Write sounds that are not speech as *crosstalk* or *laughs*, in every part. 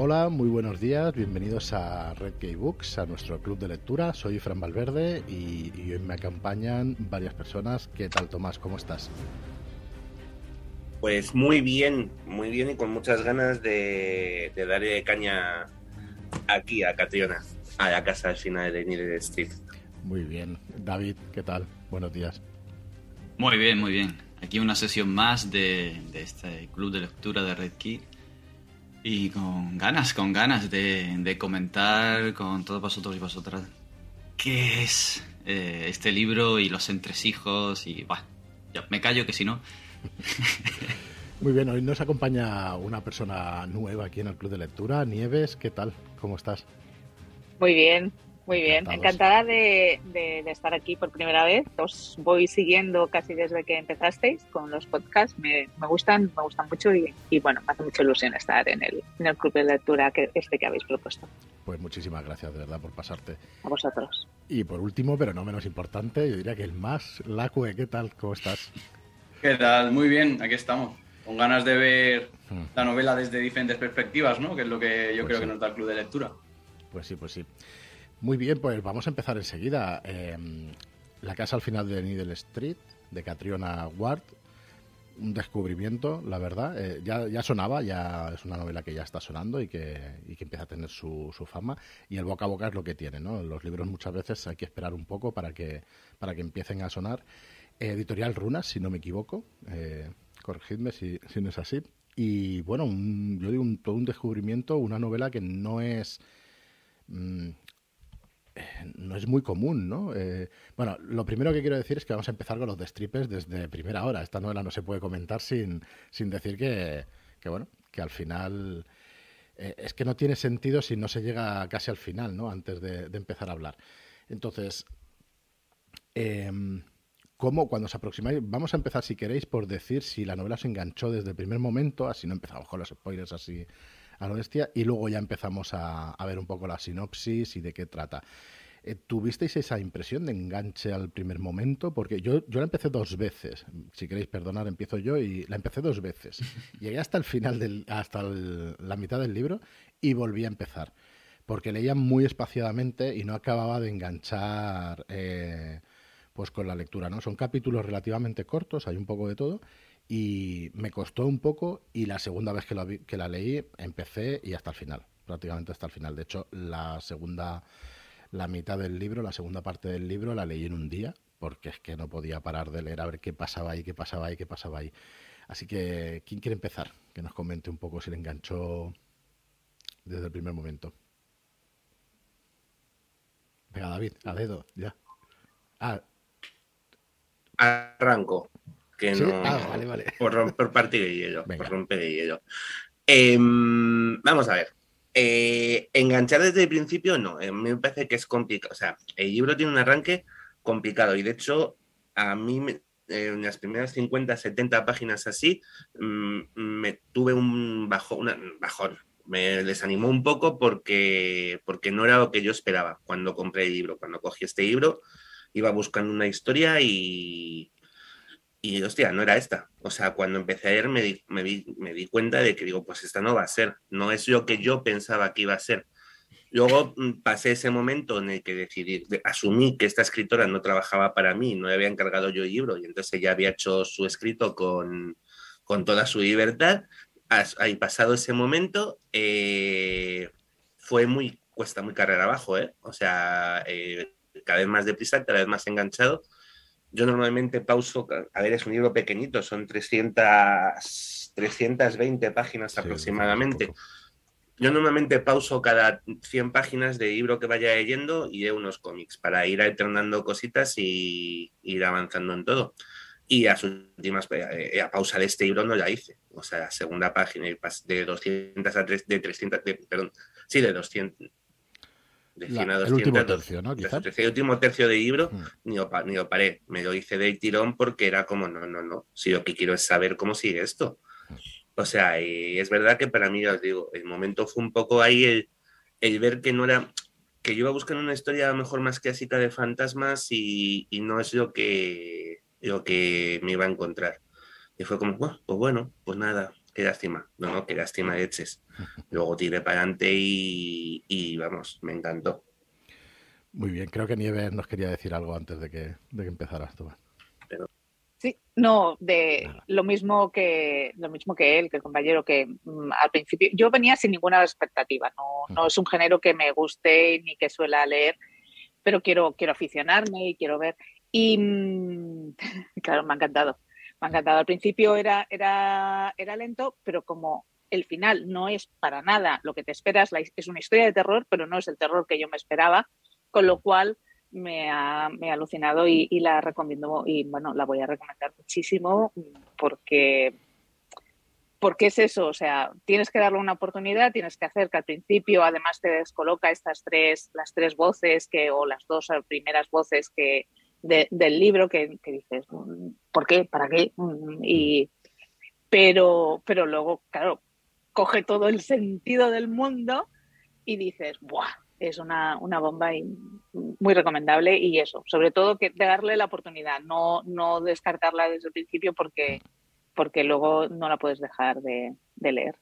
Hola, muy buenos días, bienvenidos a Red Key Books, a nuestro club de lectura. Soy Fran Valverde y, hoy me acompañan varias personas. ¿Qué tal, Tomás? ¿Cómo estás? Pues muy bien, muy bien y con muchas ganas de, darle caña aquí a Catriona, a la casa al final de Needle Street. Muy bien. David, ¿qué tal? Buenos días. Muy bien, muy bien. Aquí una sesión más de, de este club de lectura de Red Key y con ganas, con ganas de, comentar con todos vosotros y vosotras qué es eh, este libro y los entresijos y bueno, yo me callo que si no. *laughs* Muy bien, hoy nos acompaña una persona nueva aquí en el Club de Lectura, Nieves, ¿qué tal? ¿Cómo estás? Muy bien, muy bien, encantada de, estar aquí por primera vez. Os voy siguiendo casi desde que empezasteis con los podcasts. Me, gustan, me gustan mucho y, bueno, me hace mucha ilusión estar en el, en el club de lectura que este que habéis propuesto. Pues muchísimas gracias de verdad por pasarte. A vosotros. Y por último, pero no menos importante, yo diría que el más, Lacue, ¿qué tal? ¿Cómo estás? ¿Qué tal? Muy bien, aquí estamos. Con ganas de ver hmm. la novela desde diferentes perspectivas, ¿no? Que es lo que yo pues creo que nos da el club de lectura. Pues sí, pues sí. Muy bien, pues vamos a empezar enseguida. Em, la casa al final de Needle Street, de Catriona Ward. Un descubrimiento, la verdad. Eh, ya, sonaba, ya es una novela que ya está sonando y que, que empieza a tener su, fama. Y el boca a boca es lo que tiene, ¿no? Los libros muchas veces hay que esperar un poco para que, para que empiecen a sonar. editorial Runas, si no me equivoco. Eh, corregidme si, si, no es así. Y bueno, yo digo todo un descubrimiento, una novela que no es mm, no es muy común, ¿no? Eh, bueno, lo primero que quiero decir es que vamos a empezar con los destripes desde primera hora. Esta novela no se puede comentar sin, sin decir que, bueno, que al final eh, es que no tiene sentido si no se llega casi al final, ¿no? Antes de, empezar a hablar. Entonces, em, ¿cómo cuando os aproximáis? Vamos a empezar, si queréis, por decir si la novela se enganchó desde el primer momento, así no empezamos con los spoilers así a lo bestia, y luego ya empezamos a, ver un poco la sinopsis y de qué trata. Eh, ¿Tuvisteis esa impresión de enganche al primer momento? Porque yo, yo la empecé dos veces. Si queréis perdonar, empiezo yo y la empecé dos veces. *laughs* Llegué hasta el final, del, hasta la mitad del libro y volví a empezar. Porque leía muy espaciadamente y no acababa de enganchar eh, pues con la lectura. ¿no? Son capítulos relativamente cortos, hay un poco de todo y me costó un poco y la segunda vez que la, que la leí empecé y hasta el final, prácticamente hasta el final. De hecho, la segunda, la mitad del libro, la segunda parte del libro la leí en un día porque es que no podía parar de leer a ver qué pasaba ahí, qué pasaba ahí, qué pasaba ahí. Así que, ¿quién quiere empezar? Que nos comente un poco si le enganchó desde el primer momento. Venga, David, a dedo, ya. Ah. Arranco que no. Ah, *laughs* por romper parte de hielo. Por romper el hielo. Em, vamos a ver. Eh, enganchar desde el principio, no. Mí me parece que es complicado. O sea, el libro tiene un arranque complicado y de hecho, a mí en las primeras 50, 70 páginas así, mm, me tuve un bajón, bajón. Me desanimó un poco porque, porque no era lo que yo esperaba cuando compré el libro. Cuando cogí este libro, iba buscando una historia y, y hostia, no era esta. O sea, cuando empecé a leer me di, me, di, cuenta de que digo, pues esta no va a ser, no es lo que yo pensaba que iba a ser. Luego mm, pasé ese momento en el que decidí, asumí que esta escritora no trabajaba para mí, no le había encargado yo el libro y entonces ella había hecho su escrito con, con toda su libertad. Ahí pasado ese momento, eh, fue muy, cuesta muy carrera abajo, ¿eh? O sea, eh, cada vez más deprisa, cada vez más enganchado yo normalmente pauso, a ver, es un libro pequeñito, son 300, 320 páginas aproximadamente. Yo normalmente pauso cada 100 páginas de libro que vaya leyendo y de unos cómics para ir alternando cositas y ir avanzando en todo. Y a sus últimas, eh, a pausa de este libro no la hice. O sea, la segunda página de 200 a 3, de 300, perdón, sí, de 200, el último tercio, ¿no? El último tercio del libro ni, lo, ni paré. Me lo hice del tirón porque era como, no, no, no. Si lo que quiero es saber cómo sigue esto. O sea, y es verdad que para mí, os digo, el momento fue un poco ahí el, el ver que no era. que yo iba a buscar una historia a lo mejor más clásica de fantasmas y, y no es lo que, lo que me iba a encontrar. Y fue como, pues bueno, pues nada, qué lástima, no, no, qué lástima de eches. *laughs* Luego tiré para adelante y, vamos, me encantó. Muy bien, creo que Nieves nos quería decir algo antes de que, de que empezaras, Sí, no, de lo mismo que lo mismo que él, que el compañero, que mm, al principio yo venía sin ninguna expectativa. No, no es un género que me guste ni que suela leer, pero quiero, quiero aficionarme y quiero ver. Y mm, *laughs* claro, me ha encantado. Me ha encantado. Al principio era, era, era lento, pero como el final no es para nada lo que te esperas, es una historia de terror, pero no es el terror que yo me esperaba, con lo cual me ha, me ha alucinado y, la recomiendo y bueno, la voy a recomendar muchísimo porque porque es eso, o sea, tienes que darle una oportunidad, tienes que hacer que al principio además te descoloca estas tres, las tres voces que, o las dos primeras voces que, del libro que, dices, ¿por qué? ¿Para qué? Mm, y, pero, pero luego, claro, coge todo el sentido del mundo y dices, ¡buah! Es una, una bomba y muy recomendable y eso, sobre todo que darle la oportunidad, no, no descartarla desde el principio porque, porque luego no la puedes dejar de leer.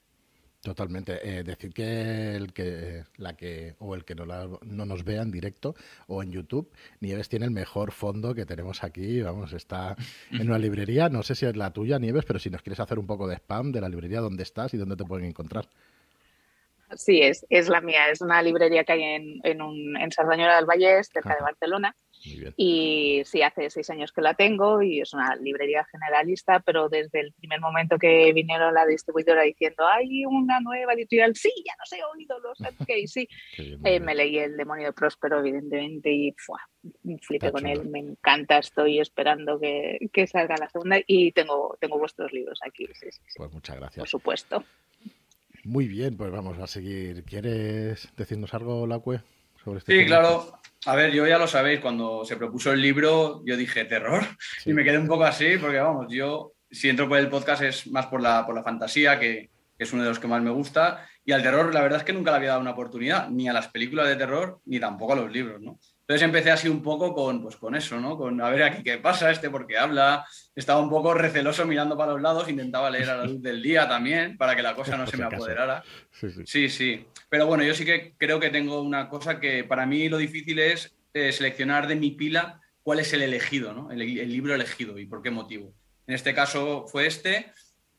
Totalmente. Eh, decir que el que la que o el que no, no nos vea en directo o en YouTube, Nieves tiene el mejor fondo que tenemos aquí. Vamos, está en una librería. No sé si es la tuya, Nieves, pero si nos quieres hacer un poco de spam de la librería, ¿dónde estás y dónde te pueden encontrar? Sí, es, es la mía. Es una librería que hay en, en, un, en Sardañola del Valle, cerca de Barcelona. Y sí, hace seis años que la tengo y es una librería generalista, pero desde el primer momento que vinieron la distribuidora diciendo hay una nueva editorial, sí, ya no he oído los *laughs* que sí. Eh, me leí El demonio de Próspero, evidentemente, y me flipé con él, me encanta, estoy esperando que, que, salga la segunda y tengo, tengo vuestros libros aquí. pues muchas gracias. Por supuesto. Muy bien, pues vamos a seguir. ¿Quieres decirnos algo, Lacue? Sobre este sí, claro. A ver, yo ya lo sabéis, cuando se propuso el libro, yo dije terror y me quedé un poco así, porque vamos, yo si entro por el podcast es más por la, por la fantasía, que, que, es uno de los que más me gusta, y al terror la verdad es que nunca le había dado una oportunidad, ni a las películas de terror, ni tampoco a los libros, ¿no? Entonces empecé así un poco con, pues, con eso, ¿no? Con a ver aquí qué pasa, este porque habla. Estaba un poco receloso mirando para los lados, intentaba leer a la luz del día también para que la cosa no *laughs* se me apoderara. Sí sí. Pero bueno, yo sí que creo que tengo una cosa que para mí lo difícil es eh, seleccionar de mi pila cuál es el elegido, ¿no? El, el libro elegido y por qué motivo. En este caso fue este.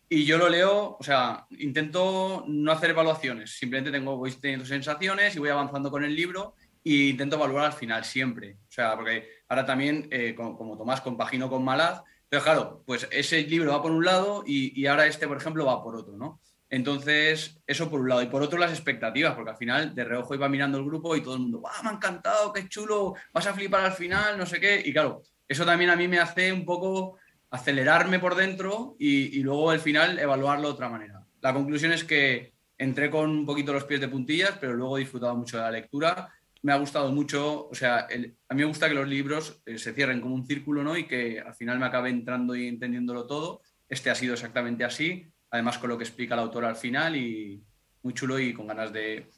Y yo lo leo, o sea, intento no hacer evaluaciones, simplemente tengo, voy teniendo sensaciones y voy avanzando con el libro y intento evaluar al final siempre. O sea, porque ahora también, eh, como, Tomás, compagino con Malaz, pero claro, pues ese libro va por un lado y, ahora este, por ejemplo, va por otro, ¿no? Entonces, eso por un lado. Y por otro, las expectativas, porque al final de reojo iba mirando el grupo y todo el mundo, ¡ah, me ha encantado, qué chulo! Vas a flipar al final, no sé qué. Y claro, eso también a mí me hace un poco acelerarme por dentro y, y luego al final evaluarlo de otra manera. La conclusión es que entré con un poquito los pies de puntillas, pero luego he disfrutado mucho de la lectura me ha gustado mucho, o sea, a mí me gusta que los libros eh, se cierren como un círculo, ¿no? Y que al final me acabe entrando y entendiéndolo todo. Este ha sido exactamente así, además con lo que explica el autor al final y muy chulo y con ganas de,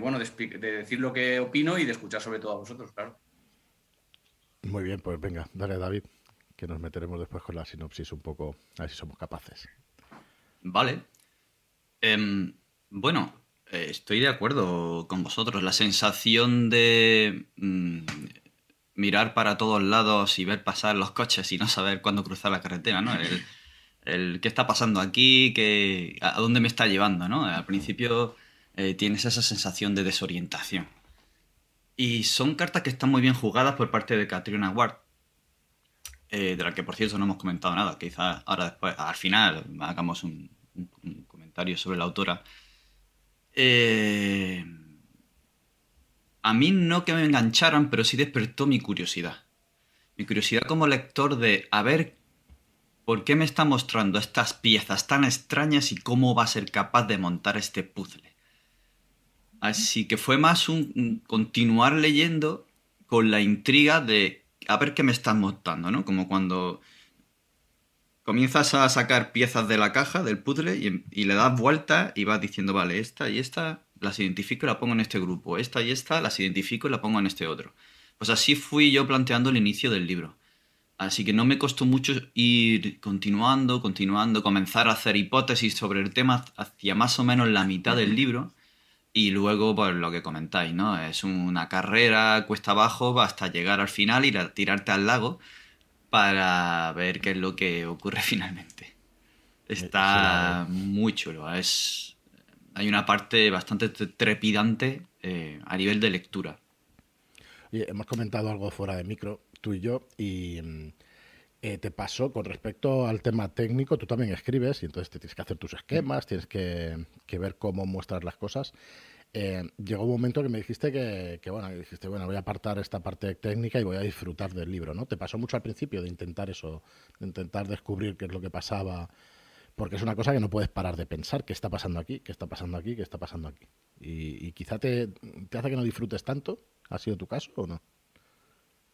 bueno, de, decir lo que opino y de escuchar sobre todo a vosotros, claro. Muy bien, pues venga, dale David, que nos meteremos después con la sinopsis un poco, a ver si somos capaces. Vale. Em, bueno, estoy de acuerdo con vosotros. La sensación de mm, mirar para todos lados y ver pasar los coches y no saber cuándo cruzar la carretera, ¿no? El, qué está pasando aquí, qué, a dónde me está llevando, ¿no? Al principio eh, tienes esa sensación de desorientación. Y son cartas que están muy bien jugadas por parte de Catriona Ward. Eh, de la que por cierto no hemos comentado nada. Quizás ahora después, al final, hagamos un comentario sobre la autora. Eh, a mí no que me engancharan, pero sí despertó mi curiosidad. Mi curiosidad como lector de a ver por qué me está mostrando estas piezas tan extrañas y cómo va a ser capaz de montar este puzzle. Así que fue más un continuar leyendo con la intriga de a ver qué me están montando, ¿no? Como cuando comienzas a sacar piezas de la caja, del puzzle, y, le das vuelta y vas diciendo, vale, esta y esta las identifico y la pongo en este grupo, esta y esta las identifico y la pongo en este otro. Pues así fui yo planteando el inicio del libro. Así que no me costó mucho ir continuando, continuando, comenzar a hacer hipótesis sobre el tema hacia más o menos la mitad del libro y luego pues lo que comentáis, ¿no? Es una carrera cuesta abajo hasta llegar al final y tirarte al lago para ver qué es lo que ocurre *laughs* finalmente. Está muy chulo, es hay una parte bastante trepidante eh, a nivel de lectura. hemos comentado algo fuera de micro tú y yo, y mm, eh, te pasó con respecto al tema técnico, tú también escribes y entonces te tienes que hacer tus esquemas, tienes que, ver cómo muestras las cosas. Eh, llegó un momento que me dijiste que, bueno, dijiste, bueno, voy a apartar esta parte técnica y voy a disfrutar del libro, ¿no? ¿Te pasó mucho al principio de intentar eso, de intentar descubrir qué es lo que pasaba? Porque es una cosa que no puedes parar de pensar, qué está pasando aquí, qué está pasando aquí, qué está pasando aquí. Y, y quizá te, te hace que no disfrutes tanto. ¿Ha sido tu caso o no?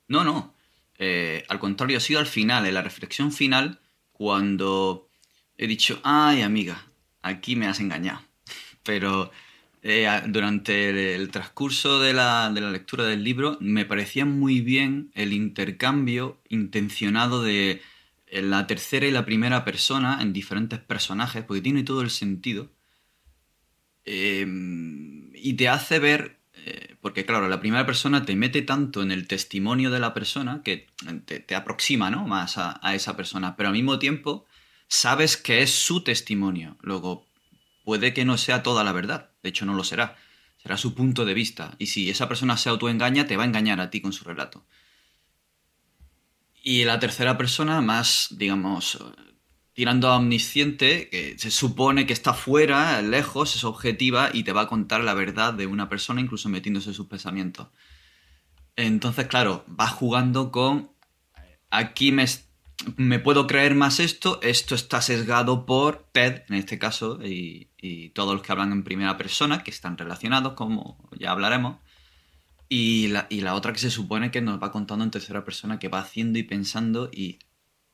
No, no. Eh, al contrario, ha sido al final, en la reflexión final, cuando he dicho, ay amiga, aquí me has engañado. *laughs* Pero eh, durante el, transcurso de la, lectura del libro me parecía muy bien el intercambio intencionado de eh, la tercera y la primera persona en diferentes personajes, porque tiene todo el sentido. y te hace ver eh, porque claro, la primera persona te mete tanto en el testimonio de la persona que te, aproxima ¿no? más a, esa persona, pero al mismo tiempo sabes que es su testimonio. Luego, puede que no sea toda la verdad, de hecho no lo será, será su punto de vista. Y si esa persona se autoengaña, te va a engañar a ti con su relato. Y la tercera persona, más, digamos, tirando a omnisciente, que se supone que está fuera, lejos, es objetiva y te va a contar la verdad de una persona, incluso metiéndose en sus pensamientos. Entonces, claro, va jugando con. Aquí me, me puedo creer más esto, esto está sesgado por Ted, en este caso, y, todos los que hablan en primera persona, que están relacionados, como ya hablaremos. Y la, y la otra que se supone que nos va contando en tercera persona, que va haciendo y pensando y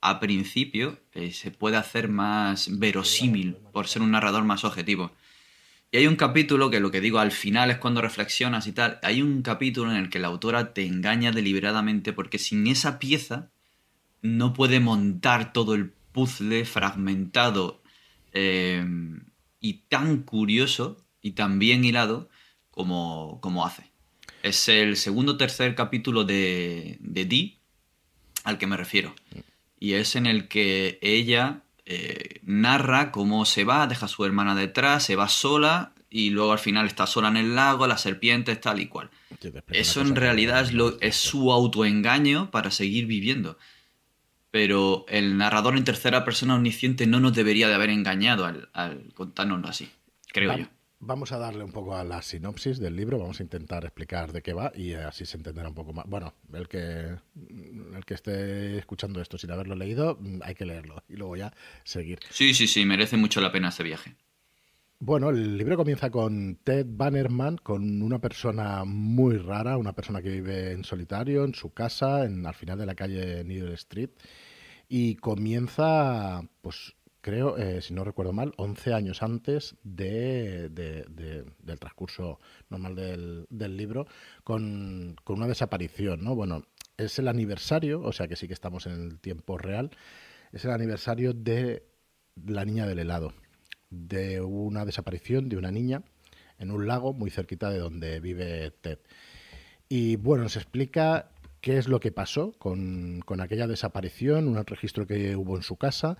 a principio eh, se puede hacer más verosímil por ser un narrador más objetivo. Y hay un capítulo que lo que digo al final es cuando reflexionas y tal, hay un capítulo en el que la autora te engaña deliberadamente porque sin esa pieza no puede montar todo el puzzle fragmentado eh, y tan curioso y tan bien hilado como, como hace. Es el segundo o tercer capítulo de, de Dee al que me refiero y es en el que ella eh, narra cómo se va, deja a su hermana detrás, se va sola y luego al final está sola en el lago, las serpientes, tal y cual. Eso en realidad es, lo, es su autoengaño para seguir viviendo. Pero el narrador en tercera persona omnisciente no nos debería de haber engañado al, al contárnoslo así, creo yo. Vamos a darle un poco a la sinopsis del libro, vamos a intentar explicar de qué va y así se entenderá un poco más. Bueno, el que, el que esté escuchando esto sin haberlo leído, hay que leerlo y luego ya seguir. Sí, sí, sí, merece mucho la pena este viaje. Bueno, el libro comienza con Ted Bannerman, con una persona muy rara, una persona que vive en solitario, en su casa, en, al final de la calle Needle Street, y comienza pues creo, eh, si no recuerdo mal, 11 años antes de, del transcurso normal del, libro, con, una desaparición, ¿no? Bueno, es el aniversario, o sea que sí que estamos en el tiempo real, es el aniversario de la niña del helado, de una desaparición de una niña en un lago muy cerquita de donde vive Ted. Y bueno, se explica qué es lo que pasó con, con aquella desaparición, un registro que hubo en su casa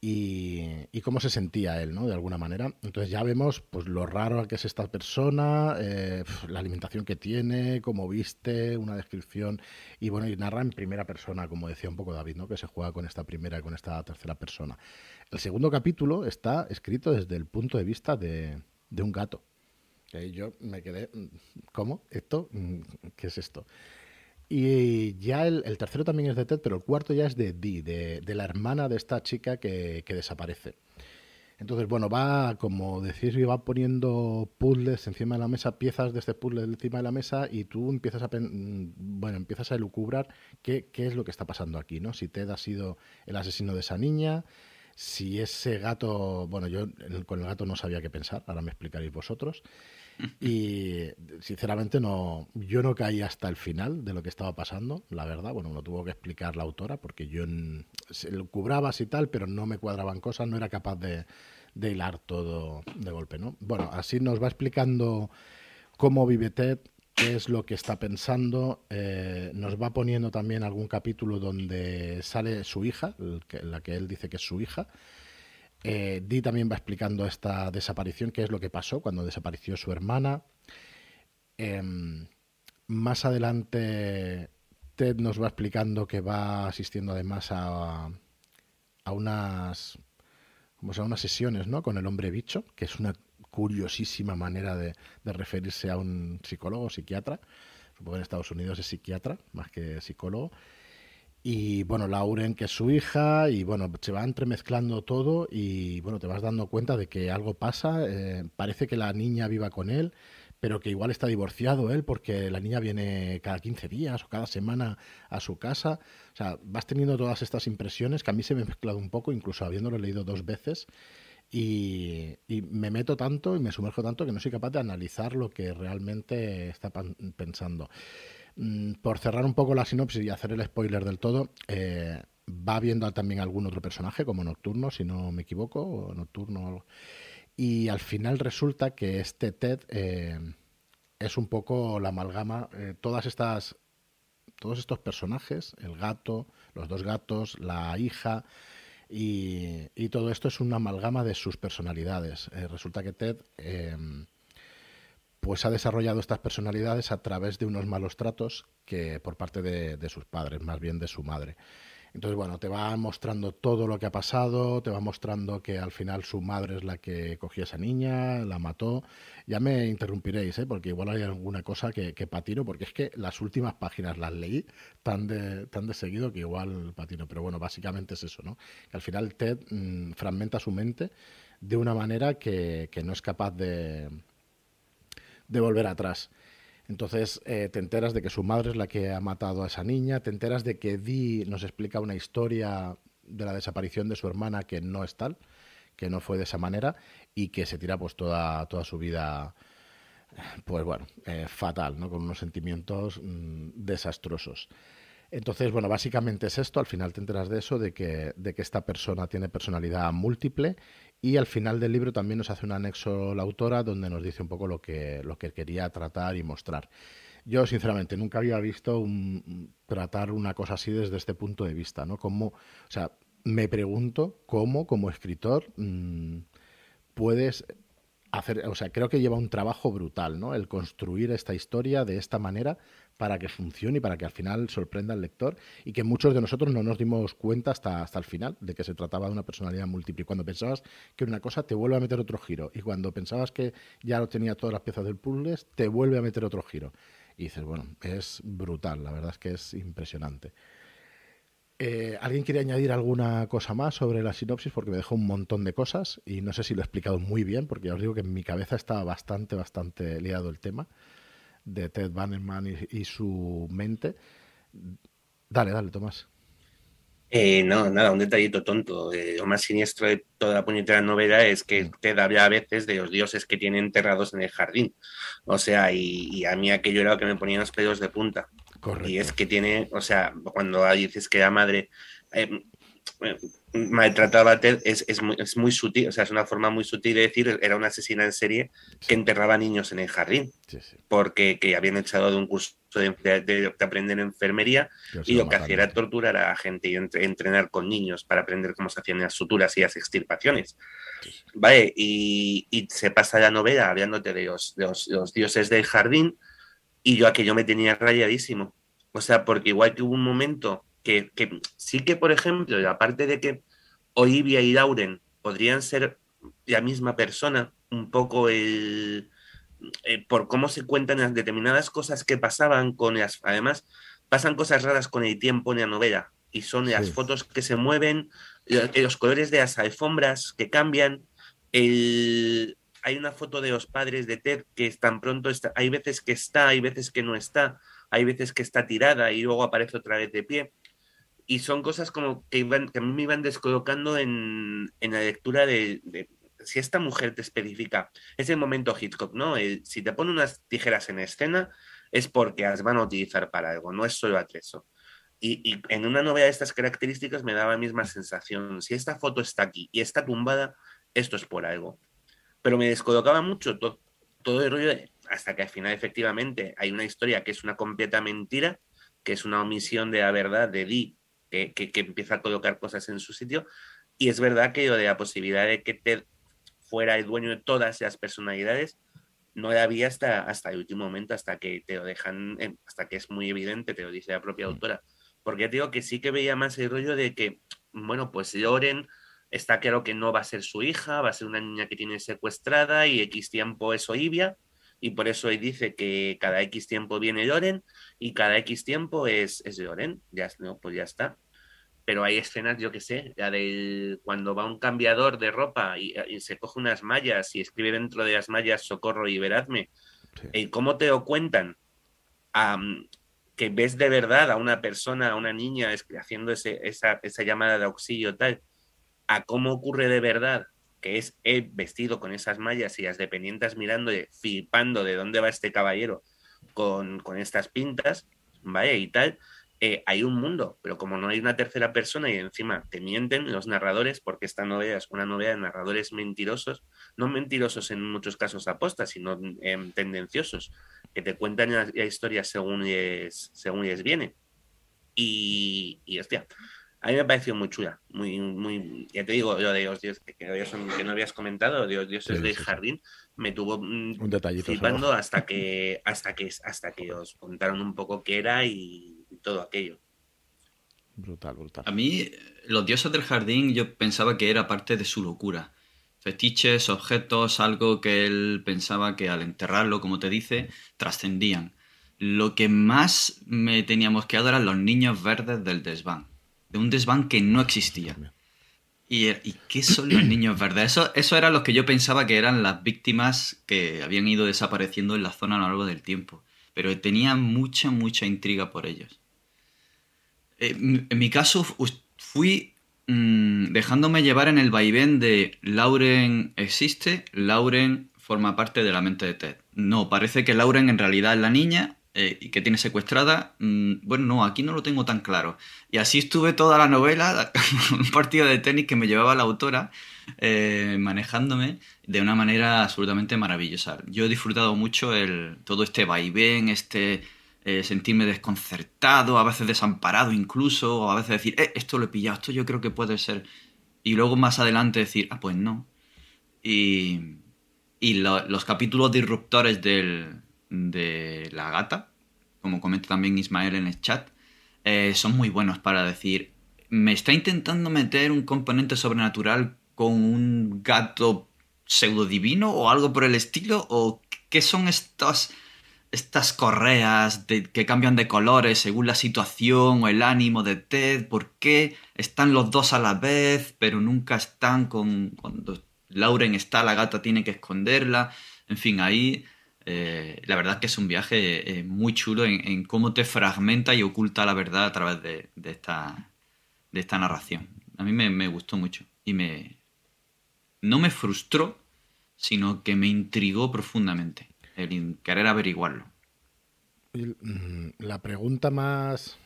y, cómo se sentía él, ¿no? De alguna manera. Entonces ya vemos pues lo raro que es esta persona, eh, la alimentación que tiene, cómo viste, una descripción y bueno, y narra en primera persona, como decía un poco David, ¿no? Que se juega con esta primera y con esta tercera persona. El segundo capítulo está escrito desde el punto de vista de, de un gato. Y yo me quedé, mm, ¿cómo? ¿Esto? Mm, ¿Qué es esto? Y ya el, tercero también es de Ted, pero el cuarto ya es de Dee, de, la hermana de esta chica que, desaparece. Entonces, bueno, va, como decís, va poniendo puzzles encima de la mesa, piezas de este puzzle encima de la mesa, y tú empiezas a, bueno, empiezas a elucubrar qué, qué es lo que está pasando aquí, ¿no? Si Ted ha sido el asesino de esa niña, si ese gato, bueno, yo con el gato no sabía qué pensar, ahora me explicaréis vosotros. Y sinceramente no, yo no caí hasta el final de lo que estaba pasando, la verdad. Bueno, lo tuvo que explicar la autora porque yo se lo cubrabas y tal, pero no me cuadraban cosas, no era capaz de, de hilar todo de golpe, ¿no? Bueno, así nos va explicando cómo vive Ted, qué es lo que está pensando. Eh, nos va poniendo también algún capítulo donde sale su hija, la que él dice que es su hija. Eh, Dee también va explicando esta desaparición, qué es lo que pasó cuando desapareció su hermana. Em, más adelante, Ted nos va explicando que va asistiendo además a, unas, unas sesiones ¿no? con el hombre bicho, que es una curiosísima manera de, referirse a un psicólogo psiquiatra. Supongo que en Estados Unidos es psiquiatra más que psicólogo. Y bueno, Lauren, que es su hija, y bueno, se va entremezclando todo y bueno, te vas dando cuenta de que algo pasa. Eh, parece que la niña viva con él, pero que igual está divorciado él porque la niña viene cada 15 días o cada semana a su casa. O sea, vas teniendo todas estas impresiones que a mí se me han mezclado un poco, incluso habiéndolo leído dos veces. Y, me meto tanto y me sumerjo tanto que no soy capaz de analizar lo que realmente está pensando. Mm, por cerrar un poco la sinopsis y hacer el spoiler del todo, eh, va viendo también algún otro personaje, como Nocturno, si no me equivoco, o Nocturno. Y al final resulta que este Ted eh, es un poco la amalgama, eh, todas estas, todos estos personajes, el gato, los dos gatos, la hija, y, todo esto es una amalgama de sus personalidades. resulta que Ted pues ha desarrollado estas personalidades a través de unos malos tratos que por parte de, sus padres, más bien de su madre. Entonces, bueno, te va mostrando todo lo que ha pasado, te va mostrando que al final su madre es la que cogió a esa niña, la mató. Ya me interrumpiréis, ¿eh? porque igual hay alguna cosa que, patino, porque es que las últimas páginas las leí tan de, tan de seguido que igual patino. Pero bueno, básicamente es eso, ¿no? Que al final Ted mm, fragmenta su mente de una manera que no es capaz de, de volver atrás. Entonces eh, te enteras de que su madre es la que ha matado a esa niña, te enteras de que Dee nos explica una historia de la desaparición de su hermana que no es tal, que no fue de esa manera y que se tira pues toda, toda su vida pues bueno, eh, fatal, ¿no? con unos sentimientos mm, desastrosos. Entonces, bueno, básicamente es esto, al final te enteras de eso, de que, de que esta persona tiene personalidad múltiple y al final del libro también nos hace un anexo la autora donde nos dice un poco lo que, lo que quería tratar y mostrar. Yo, sinceramente, nunca había visto un, tratar una cosa así desde este punto de vista, ¿no? Como, o sea, me pregunto cómo, como escritor, mm, puedes hacer, o sea, creo que lleva un trabajo brutal, ¿no? El construir esta historia de esta manera para que funcione y para que al final sorprenda al lector y que muchos de nosotros no nos dimos cuenta hasta, hasta el final de que se trataba de una personalidad múltiple. Cuando pensabas que una cosa te vuelve a meter otro giro y cuando pensabas que ya lo tenía todas las piezas del puzzle, te vuelve a meter otro giro. Y dices, bueno, es brutal, la verdad es que es impresionante. Eh, ¿Alguien quiere añadir alguna cosa más sobre la sinopsis? Porque me dejó un montón de cosas y no sé si lo he explicado muy bien, porque ya os digo que en mi cabeza estaba bastante, bastante liado el tema de Ted Bannerman y, su mente. Dale, dale, Tomás. Eh, no, nada, un detallito tonto. Eh, lo más siniestro de toda la puñetera novela es que mm. Ted habla a veces de los dioses que tiene enterrados en el jardín. O sea, y, a mí aquello era lo que me ponía los pelos de punta. Y es que tiene, o sea, cuando dices que la madre eh, maltrataba a Ted, es, es, muy, es, muy, sutil, o sea, es una forma muy sutil de decir, era una asesina en serie que enterraba niños en el jardín, porque que habían echado de un curso de, de, aprender enfermería y lo que hacía era torturar a la gente y entrenar con niños para aprender cómo se hacían las suturas y las extirpaciones. Vale, y, y, se pasa la novela hablándote de los, de los dioses del jardín y yo aquello me tenía rayadísimo. O sea, porque igual que hubo un momento que, sí que, por ejemplo, aparte de que Olivia y Lauren podrían ser la misma persona, un poco el, eh, por cómo se cuentan las determinadas cosas que pasaban con las, además, pasan cosas raras con el tiempo en la novela y son las fotos que se mueven, los colores de las alfombras que cambian, el, hay una foto de los padres de Ted que tan pronto está, hay veces que está, hay veces que no está, hay veces que está tirada y luego aparece otra vez de pie. Y son cosas como que, a mí me iban descolocando en, la lectura de, si esta mujer te especifica, es el momento Hitchcock, ¿no? si te pone unas tijeras en escena, es porque las van a utilizar para algo, no es solo atrezo. Y, y, en una novela de estas características me daba la misma sensación. Si esta foto está aquí y está tumbada, esto es por algo. Pero me descolocaba mucho todo, todo el rollo hasta que al final efectivamente hay una historia que es una completa mentira, que es una omisión de la verdad de Dee, que, que, empieza a colocar cosas en su sitio. Y es verdad que yo de la posibilidad de que Ted fuera el dueño de todas las personalidades, no la había hasta, hasta el último momento, hasta que te lo dejan, hasta que es muy evidente, te lo dice la propia mm. autora. Porque ya te digo que sí que veía más el rollo de que, bueno, pues Loren está claro que no va a ser su hija, va a ser una niña que tiene secuestrada y X tiempo es Olivia, y por eso él dice que cada X tiempo viene Loren y cada X tiempo es, es Loren, ya, no, pues ya está. Pero hay escenas, yo que sé, ya de cuando va un cambiador de ropa y, se coge unas mallas y escribe dentro de las mallas socorro y veradme. ¿Y cómo te lo cuentan? que ves de verdad a una persona, a una niña haciendo ese, esa, esa llamada de auxilio tal, a cómo ocurre de verdad, que es vestido con esas mallas y las dependientes mirando flipando de dónde va este caballero con, estas pintas, ¿vale? Y tal, eh, hay un mundo, pero como no hay una tercera persona y encima te mienten los narradores, porque esta novela es una novela de narradores mentirosos, no mentirosos en muchos casos apostas, sino em, tendenciosos, que te cuentan la, historia según les, según les viene. Y, y hostia, a mí me pareció muy chula, muy, muy, ya te digo, lo de los dioses que, que, no habías comentado, de los dioses del jardín, me tuvo mm, un flipando hasta que, hasta que, hasta que os contaron un poco qué era y, todo aquello. Brutal, brutal. A mí, los dioses del jardín, yo pensaba que era parte de su locura. Fetiches, objetos, algo que él pensaba que al enterrarlo, como te dice, trascendían. Lo que más me teníamos que eran los niños verdes del desván de un desván que no existía. ¿Y, ¿Y, qué son los *clears throat* niños verdes? Eso, eso era lo que yo pensaba que eran las víctimas que habían ido desapareciendo en la zona a lo largo del tiempo. Pero tenía mucha, mucha intriga por ellos. Eh, en mi caso, fui mm, dejándome llevar en el vaivén de Lauren existe, Lauren forma parte de la mente de Ted. No, parece que Lauren en realidad es la niña eh, y que tiene secuestrada, mm, bueno, no, aquí no lo tengo tan claro. Y así estuve toda la novela, *laughs* un partido de tenis que me llevaba la autora, eh, manejándome de una manera absolutamente maravillosa. Yo he disfrutado mucho el, todo este vaivén, este eh, sentirme desconcertado, a veces desamparado incluso, o a veces decir, esto lo he pillado, esto yo creo que puede ser. Y luego más adelante decir, ah, pues no. Y, y los capítulos disruptores del, de la gata, como comenta también Ismael en el chat, eh, son muy buenos para decir, me está intentando meter un componente sobrenatural con un gato pseudo divino o algo por el estilo, o qué son estas, estas correas que cambian de colores según la situación o el ánimo de Ted, por qué están los dos a la vez, pero nunca están con... Cuando Lauren está, la gata tiene que esconderla. En fin, ahí eh, la verdad es que es un viaje eh, muy chulo en, cómo te fragmenta y oculta la verdad a través de, esta, de esta narración. A mí me, gustó mucho y me no me frustró, sino que me intrigó profundamente el querer averiguarlo. Mm, la pregunta más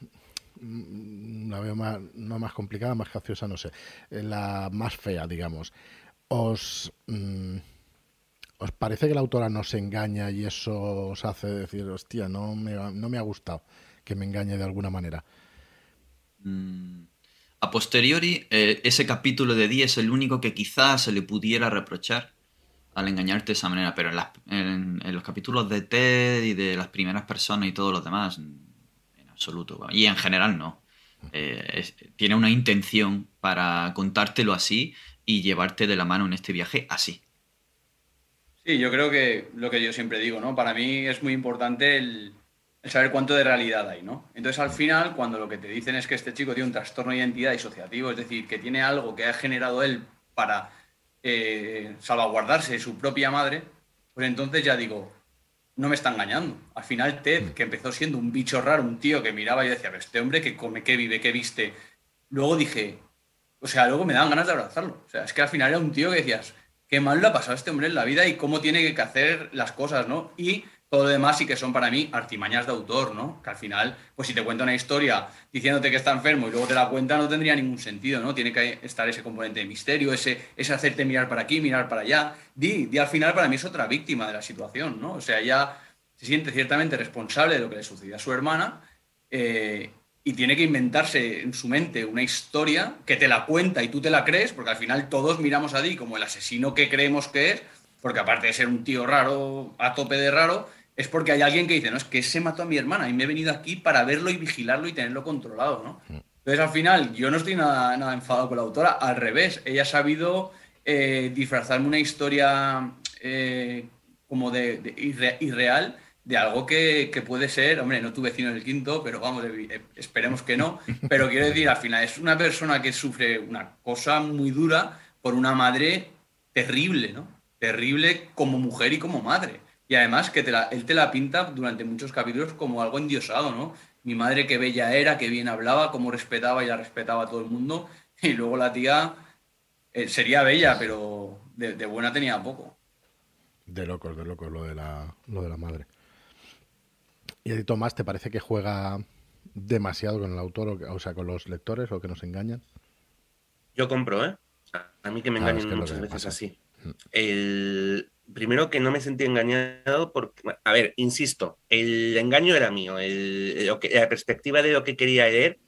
mm, la veo más, no más complicada, más graciosa, no sé, eh, la más fea, digamos. Os mm, ¿Os parece que la autora nos engaña y eso os hace decir, hostia, no me, no me ha gustado que me engañe de alguna manera? Mm, a posteriori, eh, ese capítulo de 10 es el único que quizás se le pudiera reprochar al engañarte de esa manera, pero en, los capítulos de Ted y de las primeras personas y todos los demás, en absoluto. Y en general no. Eh, tiene una intención para contártelo así y llevarte de la mano en este viaje así. Sí, yo creo que lo que yo siempre digo, ¿no? Para mí es muy importante el, saber cuánto de realidad hay, ¿no? Entonces, al final, cuando lo que te dicen es que este chico tiene un trastorno de identidad disociativo, es decir, que tiene algo que ha generado él para eh, salvaguardarse de su propia madre, pues entonces ya digo, no me está engañando. Al final, Ted, mm. que empezó siendo un bicho raro, un tío que miraba y decía, este hombre que come, que vive, que viste. Luego dije, o sea, luego me daban ganas de abrazarlo. O sea, es que al final era un tío que decías, qué mal lo ha pasado este hombre en la vida y cómo tiene que hacer las cosas, ¿no? Y todo lo demás sí que son para mí artimañas de autor, ¿no? Que al final, pues si te cuenta una historia diciéndote que está enfermo y luego te la cuenta, no tendría ningún sentido, ¿no? Tiene que estar ese componente de misterio, ese, ese hacerte mirar para aquí, mirar para allá. Di, Di al final para mí es otra víctima de la situación, ¿no? O sea, ella se siente ciertamente responsable de lo que le sucedió a su hermana eh, y tiene que inventarse en su mente una historia que te la cuenta y tú te la crees, porque al final todos miramos a Di como el asesino que creemos que es, porque aparte de ser un tío raro, a tope de raro, es porque hay alguien que dice, no, es que ese mató a mi hermana y me he venido aquí para verlo y vigilarlo y tenerlo controlado, ¿no? Mm. Entonces, al final, yo no estoy nada, nada enfadado con la autora, al revés, ella ha sabido eh, disfrazarme una historia eh, como de, irreal de algo que, puede ser, hombre, no tu vecino el quinto, pero vamos, eh, esperemos que no, *laughs* pero quiero decir, al final es una persona que sufre una cosa muy dura por una madre terrible, ¿no? Terrible como mujer y como madre. Y además que él te la pinta durante muchos capítulos como algo endiosado, ¿no? Mi madre qué bella era, qué bien hablaba, cómo respetaba y la respetaba a todo el mundo. Y luego la tía eh, sería bella, pero de, buena tenía poco. De locos, de locos lo de la, lo de la madre. ¿Y a Tomás te parece que juega demasiado con el autor, o, sea, con los lectores o que nos engañan? Yo compro, ¿eh? A mí que me engañen muchas veces así. Mm. El, primero que no me sentí engañado porque, a ver, insisto, el engaño era mío, la perspectiva de lo que quería leer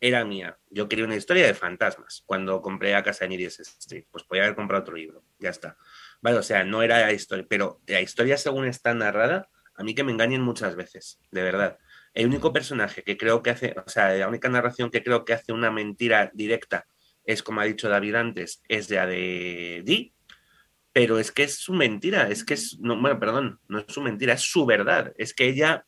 era mía. Yo quería una historia de fantasmas cuando compré a casa de Street, pues podía haber comprado otro libro, ya está. Vale, o sea, no era la historia, pero la historia según está narrada, a mí que me engañen muchas veces, de verdad. El único personaje que creo que hace, o sea, la única narración que creo que hace una mentira directa es, como ha dicho David antes, es la de Dee, pero es que es su mentira, es que es, no, bueno, perdón, no es su mentira, es su verdad, es que ella,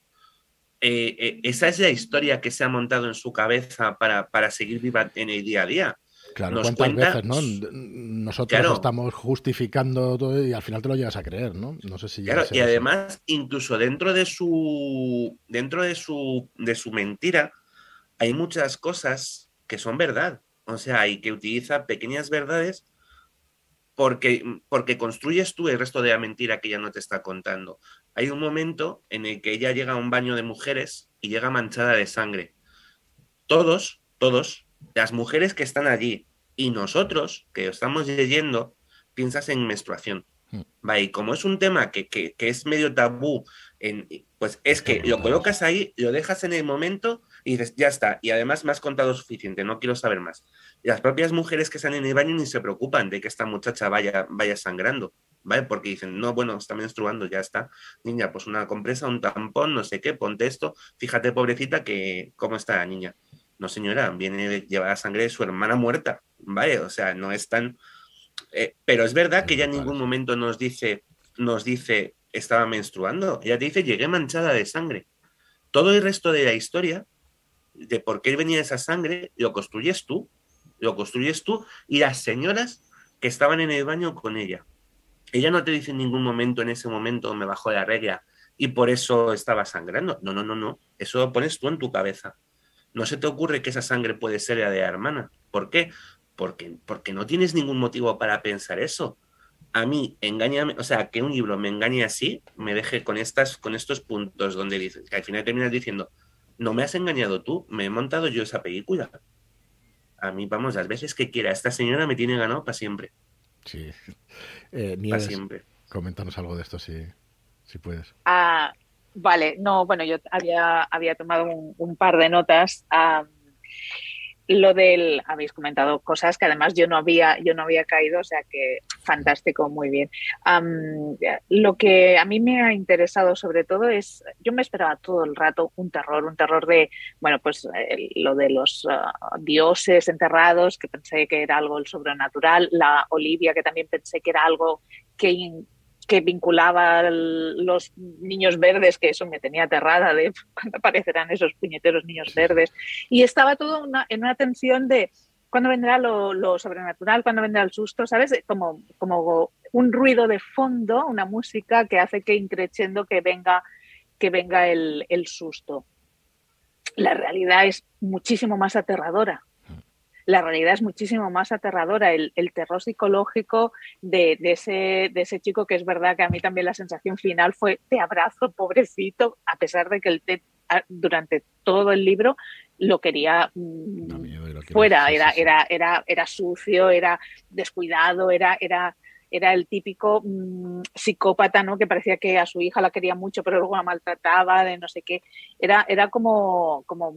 eh, eh, esa es la historia que se ha montado en su cabeza para, para seguir viva en el día a día. Claro, ¿cuántas veces, no? Nosotros estamos justificando todo y al final te lo llegas a creer, ¿no? No sé si Claro, y además, incluso dentro de su dentro de su de su mentira hay muchas cosas que son verdad. O sea, y que utiliza pequeñas verdades porque, porque construyes tú el resto de la mentira que ella no te está contando. Hay un momento en el que ella llega a un baño de mujeres y llega manchada de sangre. Todos, todos, las mujeres que están allí y nosotros que estamos leyendo, piensas en menstruación. Hmm. y como es un tema que, que, que es medio tabú, en, pues es que lo colocas ahí, lo dejas en el momento y dices, ya está. Y además me has contado suficiente, no quiero saber más. Y las propias mujeres que están en el baño ni se preocupan de que esta muchacha vaya, vaya sangrando, ¿vale? Porque dicen, no, bueno, está menstruando, ya está. Niña, pues una compresa, un tampón, no sé qué, ponte esto. Fíjate, pobrecita, que cómo está la niña. No, señora, viene llevar sangre de su hermana muerta, ¿vale? O sea, no es tan... Eh, pero es verdad que ella en ningún momento nos dice, nos dice, estaba menstruando. Ella te dice, llegué manchada de sangre. Todo el resto de la historia de por qué venía esa sangre, lo construyes tú, lo construyes tú y las señoras que estaban en el baño con ella. Ella no te dice en ningún momento, en ese momento me bajó la regla y por eso estaba sangrando. No, no, no, no. Eso lo pones tú en tu cabeza. No se te ocurre que esa sangre puede ser la de la hermana. ¿Por qué? Porque, porque no tienes ningún motivo para pensar eso. A mí, engáñame, o sea, que un libro me engañe así, me deje con, estas, con estos puntos donde dices, que al final terminas diciendo, no me has engañado tú, me he montado yo esa película. A mí, vamos, las veces que quiera, esta señora me tiene ganado para siempre. Sí. *laughs* Eh, para siempre. Coméntanos algo de esto, si, si puedes. Ah, vale, no, bueno, yo había, había tomado un, par de notas. lo del habéis comentado cosas que además yo no había yo no había caído o sea que fantástico muy bien lo que a mí me ha interesado sobre todo es yo me esperaba todo el rato un terror un terror de bueno pues lo de los ah, dioses enterrados que pensé que era algo sobrenatural la Olivia que también pensé que era algo que que vinculaba los niños verdes, que eso me tenía aterrada de *laughs* cuando aparecerán esos puñeteros niños verdes. Y estaba todo en una tensión de cuándo vendrá lo, sobrenatural, cuándo vendrá el susto, ¿sabes? Como, como un ruido de fondo, una música que hace que increciendo que venga, que venga el, el susto. La realidad es muchísimo más aterradora. La realidad es muchísimo más aterradora. El, terror psicológico de, ese, de ese chico, que es verdad que a mí también la sensación final fue te abrazo, pobrecito, a pesar de que el durante todo el libro lo quería mm, fuera, era, era, era, era sucio, era descuidado, era, era, era el típico mm, psicópata, ¿no? Que parecía que a su hija la quería mucho, pero luego la maltrataba, de no sé qué. Era, era como, como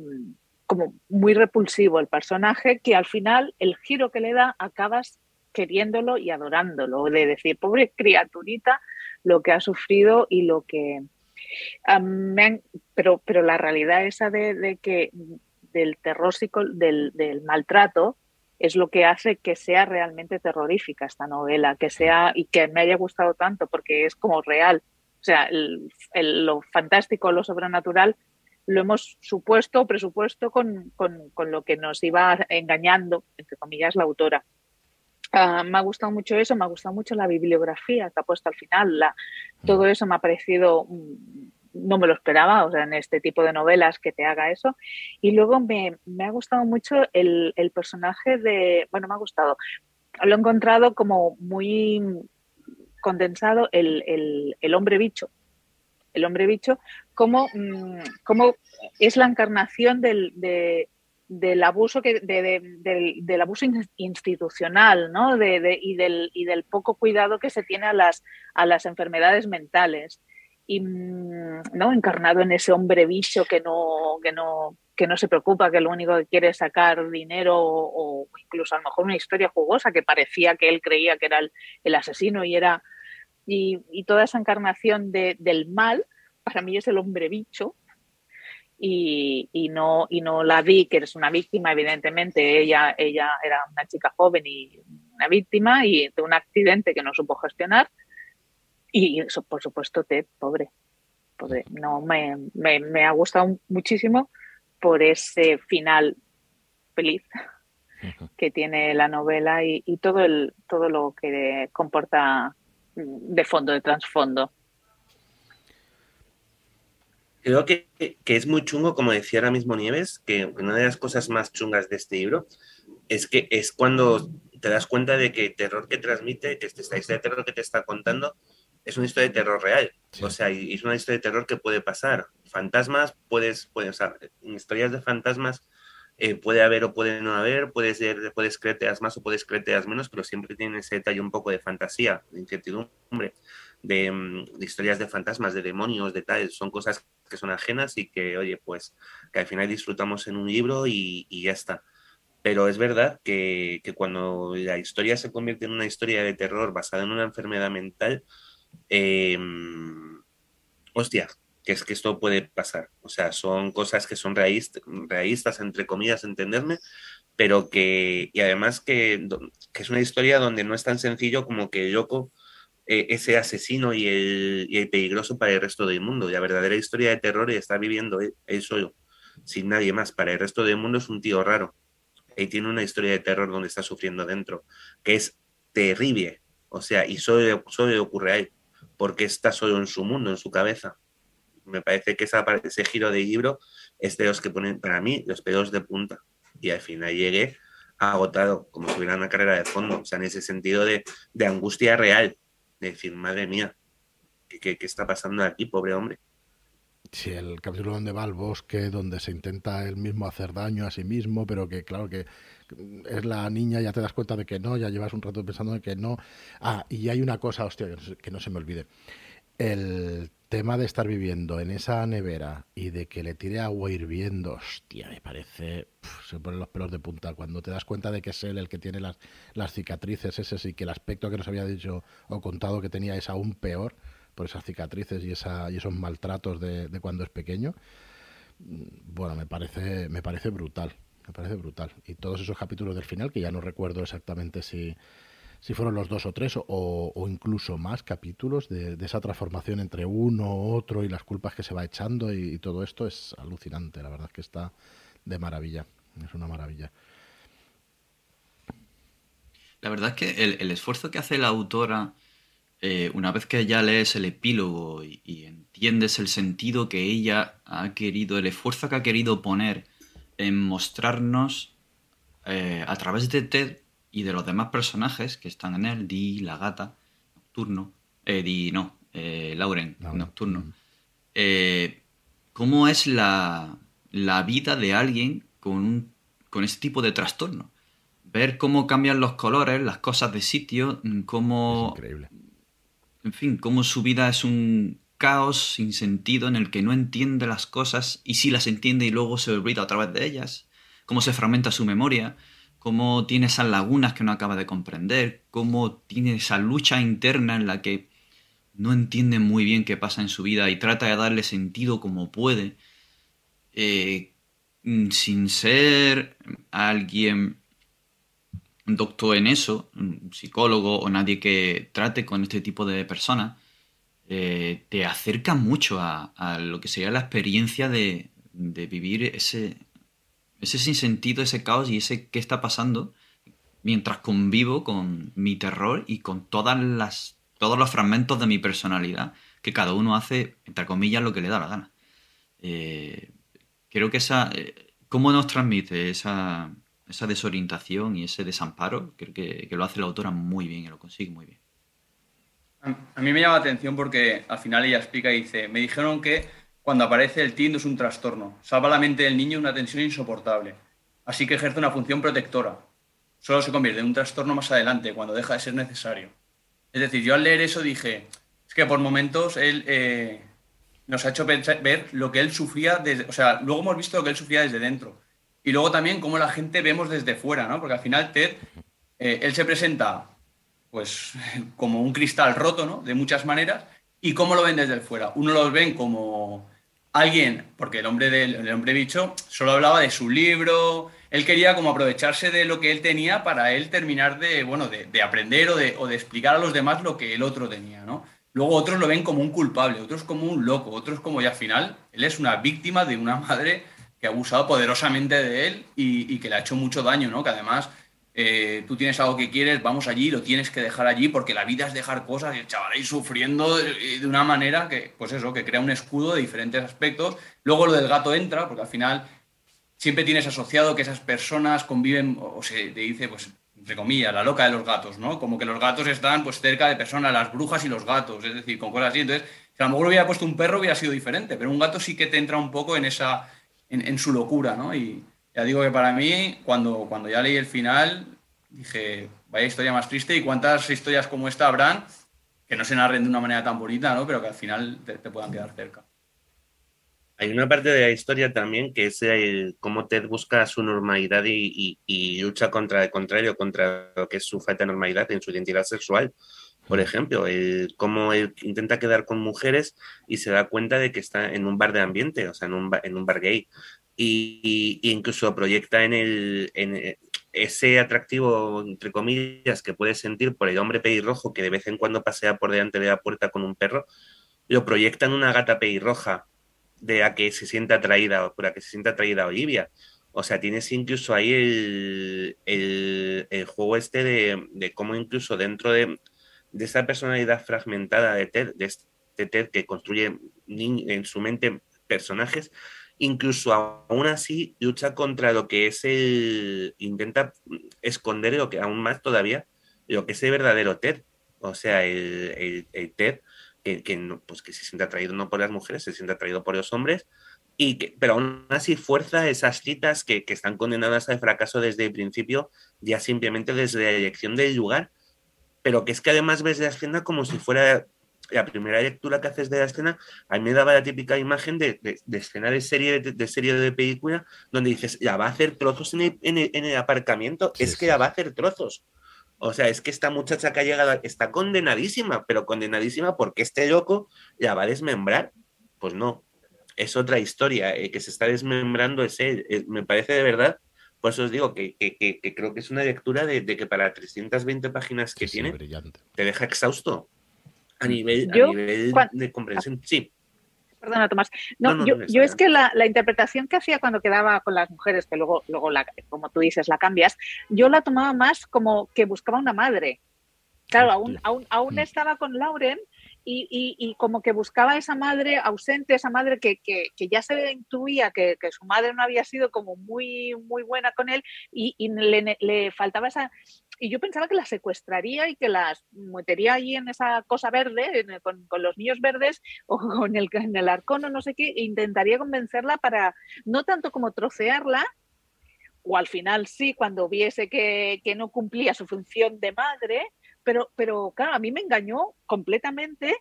como muy repulsivo el personaje que al final el giro que le da acabas queriéndolo y adorándolo, de decir, pobre criaturita, lo que ha sufrido y lo que... pero, pero la realidad esa de, que del terror del, del, maltrato es lo que hace que sea realmente terrorífica esta novela, que sea y que me haya gustado tanto porque es como real. O sea, lo fantástico, lo sobrenatural lo hemos supuesto, presupuesto con, lo que nos iba engañando, entre comillas, la autora. Ah, me ha gustado mucho eso, me ha gustado mucho la bibliografía que ha puesto al final. La, todo eso me ha parecido, mm, no me lo esperaba, o sea, en este tipo de novelas que te haga eso. Y luego me, ha gustado mucho el, personaje de, bueno, me ha gustado, lo he encontrado como muy condensado el, el hombre bicho. El hombre bicho, Mm, cómo, es la encarnación del, del abuso que del, abuso institucional ¿no? y, del, y del poco cuidado que se tiene a las, a las enfermedades mentales y mm, no encarnado en ese hombre bicho que no que no que no se preocupa que lo único que quiere es sacar dinero o, incluso a lo mejor una historia jugosa que parecía que él creía que era el, asesino y era y, y, toda esa encarnación del mal para mí es el hombre bicho. Y, no, y no la vi, que es una víctima, evidentemente, ella, ella era una chica joven y una víctima y de un accidente que no supo gestionar. Y eso, por supuesto, te pobre, pobre. No, me, me, ha gustado muchísimo por ese final feliz que tiene la novela y, y, todo el todo lo que comporta de fondo, de trasfondo creo que, es muy chungo, como decía ahora mismo Nieves, que una de las cosas más chungas de este libro es que es cuando te das cuenta de que el terror que transmite, que esta historia de terror que te está contando, es una historia de terror real. O sea, es una historia de terror que puede pasar. Fantasmas, puedes, puedes o sea, en historias de fantasmas eh, puede haber o puede no haber, puedes, ser, puedes creerte más o puedes creerte menos, pero siempre tiene ese detalle un poco de fantasía, de incertidumbre. Mm, de, historias de fantasmas, de demonios, de tal, son cosas que son ajenas y que, oye, pues que al final disfrutamos en un libro y, ya está. Pero es verdad que, cuando la historia se convierte en una historia de terror basada en una enfermedad mental, eh, hostia, que es que esto puede pasar. O sea, son cosas que son realistas, entre comillas, entenderme, pero que, y además que, que, es una historia donde no es tan sencillo como que Yoko eh, ese asesino y el, peligroso para el resto del mundo. La verdadera historia de terror está viviendo él, solo, sin nadie más. Para el resto del mundo es un tío raro. Y tiene una historia de terror donde está sufriendo dentro, que es terrible. O sea, y solo, solo le ocurre a él, porque está solo en su mundo, en su cabeza. Me parece que esa, ese giro de libro es de los que ponen, para mí, los pelos de punta. Y al final llegué agotado, como si hubiera una carrera de fondo, o sea, en ese sentido de, de angustia real, de decir, madre mía, ¿qué, está pasando aquí, pobre hombre? Sí, el capítulo donde va al bosque, donde se intenta él mismo hacer daño a sí mismo, pero que claro que es la niña, ya te das cuenta de que no, ya llevas un rato pensando de que no. Ah, y hay una cosa, hostia, que no se me olvide. El tema de estar viviendo en esa nevera y de que le tire agua hirviendo, hostia, me parece. se ponen los pelos de punta. Cuando te das cuenta de que es él el que tiene las, las cicatrices, ese sí, que el aspecto que nos había dicho o contado que tenía es aún peor por esas cicatrices y, esa, y esos maltratos de, de cuando es pequeño. Mm, bueno, me parece, me parece brutal. Me parece brutal. Y todos esos capítulos del final, que ya no recuerdo exactamente si si fueron los dos o tres o, incluso más capítulos de, esa transformación entre uno, otro y las culpas que se va echando y, todo esto es alucinante, la verdad es que está de maravilla, es una maravilla. La verdad es que el, esfuerzo que hace la autora, eh, una vez que ya lees el epílogo y, entiendes el sentido que ella ha querido, el esfuerzo que ha querido poner en mostrarnos eh, a través de Ted y de los demás personajes que están en él, Di, la gata, Nocturno, eh, Di, no, eh, Lauren, Nocturno, mm. eh, cómo es la, la, vida de alguien con, con este tipo de trastorno. Ver cómo cambian los colores, las cosas de sitio, mm, cómo... increíble. En fin, cómo su vida es un caos sin sentido en el que no entiende las cosas y si las entiende y luego se olvida a través de ellas, cómo se fragmenta su memoria, cómo tiene esas lagunas que no acaba de comprender, cómo tiene esa lucha interna en la que no entiende muy bien qué pasa en su vida y trata de darle sentido como puede, eh, sin ser alguien doctor en eso, un psicólogo o nadie que trate con este tipo de personas, eh, te acerca mucho a, lo que sería la experiencia de vivir ese, ese sinsentido, ese caos y ese qué está pasando mientras convivo con mi terror y con todas las, todos los fragmentos de mi personalidad que cada uno hace, entre comillas, lo que le da la gana. Eh, creo que esa... Eh, ¿Cómo nos transmite esa, esa desorientación y ese desamparo? Creo que, lo hace la autora muy bien y lo consigue muy bien. A mí me llama la atención porque al final ella explica y dice, me dijeron que cuando aparece el tiendo es un trastorno. Salva la mente del niño una tensión insoportable. Así que ejerce una función protectora. Solo se convierte en un trastorno más adelante, cuando deja de ser necesario. Es decir, yo al leer eso dije, es que por momentos él eh, nos ha hecho ver lo que él sufría, desde, o sea, luego hemos visto lo que él sufría desde dentro. Y luego también cómo la gente vemos desde fuera, ¿no? Porque al final Ted, eh, él se presenta pues *laughs* como un cristal roto, ¿no? De muchas maneras. ¿Y cómo lo ven desde fuera? Uno los ven como alguien, porque el hombre, del, el hombre bicho solo hablaba de su libro, él quería como aprovecharse de lo que él tenía para él terminar de, bueno, de, aprender o de, o de, explicar a los demás lo que el otro tenía, ¿no? Luego otros lo ven como un culpable, otros como un loco, otros como ya al final, él es una víctima de una madre que ha abusado poderosamente de él y, y que le ha hecho mucho daño, ¿no? Que además eh, tú tienes algo que quieres, vamos allí, lo tienes que dejar allí porque la vida es dejar cosas y el chaval ahí sufriendo de, una manera que, pues eso, que crea un escudo de diferentes aspectos. Luego lo del gato entra, porque al final siempre tienes asociado que esas personas conviven, o, se te dice, pues, entre comillas, la loca de los gatos, ¿no? Como que los gatos están, pues, cerca de personas, las brujas y los gatos, es decir, con cosas así. Entonces, si a lo mejor hubiera puesto un perro hubiera sido diferente, pero un gato sí que te entra un poco en esa, en, su locura, ¿no? Y, ya digo que para mí, cuando, cuando ya leí el final, dije, vaya historia más triste y cuántas historias como esta habrán que no se narren de una manera tan bonita, ¿no? Pero que al final te, puedan quedar cerca. Hay una parte de la historia también que es cómo Ted busca su normalidad y, lucha contra el contrario, contra lo que es su falta de normalidad en su identidad sexual. Por ejemplo, cómo él intenta quedar con mujeres y se da cuenta de que está en un bar de ambiente, o sea, en un, en un bar gay y, incluso proyecta en, el, en ese atractivo, entre comillas, que puedes sentir por el hombre pelirrojo que de vez en cuando pasea por delante de la puerta con un perro, lo proyecta en una gata pelirroja de la que se sienta atraída, por la que se sienta atraída Olivia. O sea, tienes incluso ahí el, el, juego este de, de, cómo incluso dentro de, de esa personalidad fragmentada de Ted, de este Ted que construye en su mente personajes, incluso aún así lucha contra lo que es el, intenta esconder lo que aún más todavía, lo que es el verdadero Ted, o sea, el, el, Ted que, no, pues que se siente atraído no por las mujeres, se siente atraído por los hombres, y que, pero aún así fuerza esas citas que, que están condenadas al fracaso desde el principio, ya simplemente desde la elección del lugar, pero que es que además ves la escena como si fuera la primera lectura que haces de la escena, a mí me daba la típica imagen de, escena de serie de, serie de película donde dices, ya va a hacer trozos en el, aparcamiento, es que ya va a hacer trozos. O sea, es que esta muchacha que ha llegado está condenadísima, pero condenadísima porque este loco la va a desmembrar. Pues no, es otra historia. Eh, que se está desmembrando ese, me parece de verdad. Por eso os digo que, creo que es una lectura de, que para 320 páginas que tiene, te deja exhausto a nivel, de comprensión. Sí. Perdona, Tomás. No, yo, es que la, interpretación que hacía cuando quedaba con las mujeres, que luego, luego la, como tú dices, la cambias, yo la tomaba más como que buscaba una madre. Claro, aún, aún, aún mm. estaba con Lauren y, como que buscaba esa madre ausente, esa madre que, ya se intuía que, su madre no había sido como muy, muy buena con él y, le, faltaba esa... Y yo pensaba que la secuestraría y que las metería allí en esa cosa verde, con, los niños verdes *laughs* o con el, en el arcón o no sé qué, e intentaría convencerla para, no tanto como trocearla, o al final sí, cuando viese que, que no cumplía su función de madre, pero, pero claro, a mí me engañó completamente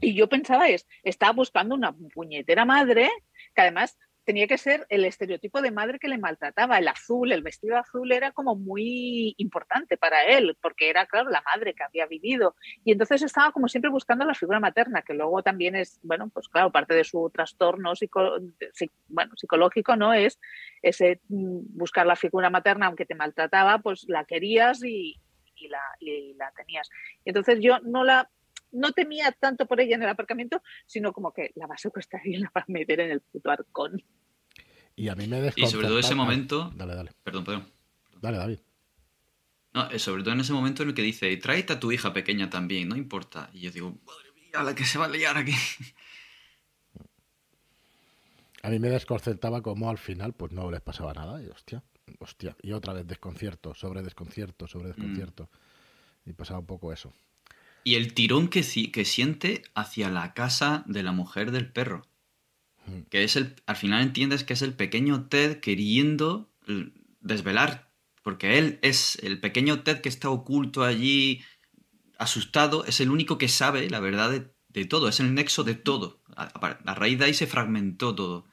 y yo pensaba es, estaba buscando una puñetera madre que además tenía que ser el estereotipo de madre que le maltrataba. El azul, el vestido azul era como muy importante para él, porque era, claro, la madre que había vivido. Y entonces estaba como siempre buscando la figura materna, que luego también es, bueno, pues claro, parte de su trastorno bueno, psicológico, ¿no? Es ese mm, buscar la figura materna, aunque te maltrataba, pues la querías y, y la, y la tenías. Entonces yo no la no temía tanto por ella en el aparcamiento, sino como que la va a secuestrar y la va a meter en el puto arcón. Y a mí me Y sobre todo ese momento... Dale, dale. Perdón, perdón. Dale, David. No, eh, sobre todo en ese momento en el que dice, tráete a tu hija pequeña también, no importa. Y yo digo, madre mía, la que se va a liar aquí. A mí me desconcertaba como al final pues no les pasaba nada. Y hostia, hostia. Y otra vez desconcierto, sobre desconcierto, sobre desconcierto. Mm. Y pasaba un poco eso. Y el tirón que, que siente hacia la casa de la mujer del perro. Mm. Que es el. Al final entiendes que es el pequeño Ted queriendo desvelar. Porque él es el pequeño Ted que está oculto allí, asustado, es el único que sabe la verdad de, todo, es el nexo de todo. a, raíz de ahí se fragmentó todo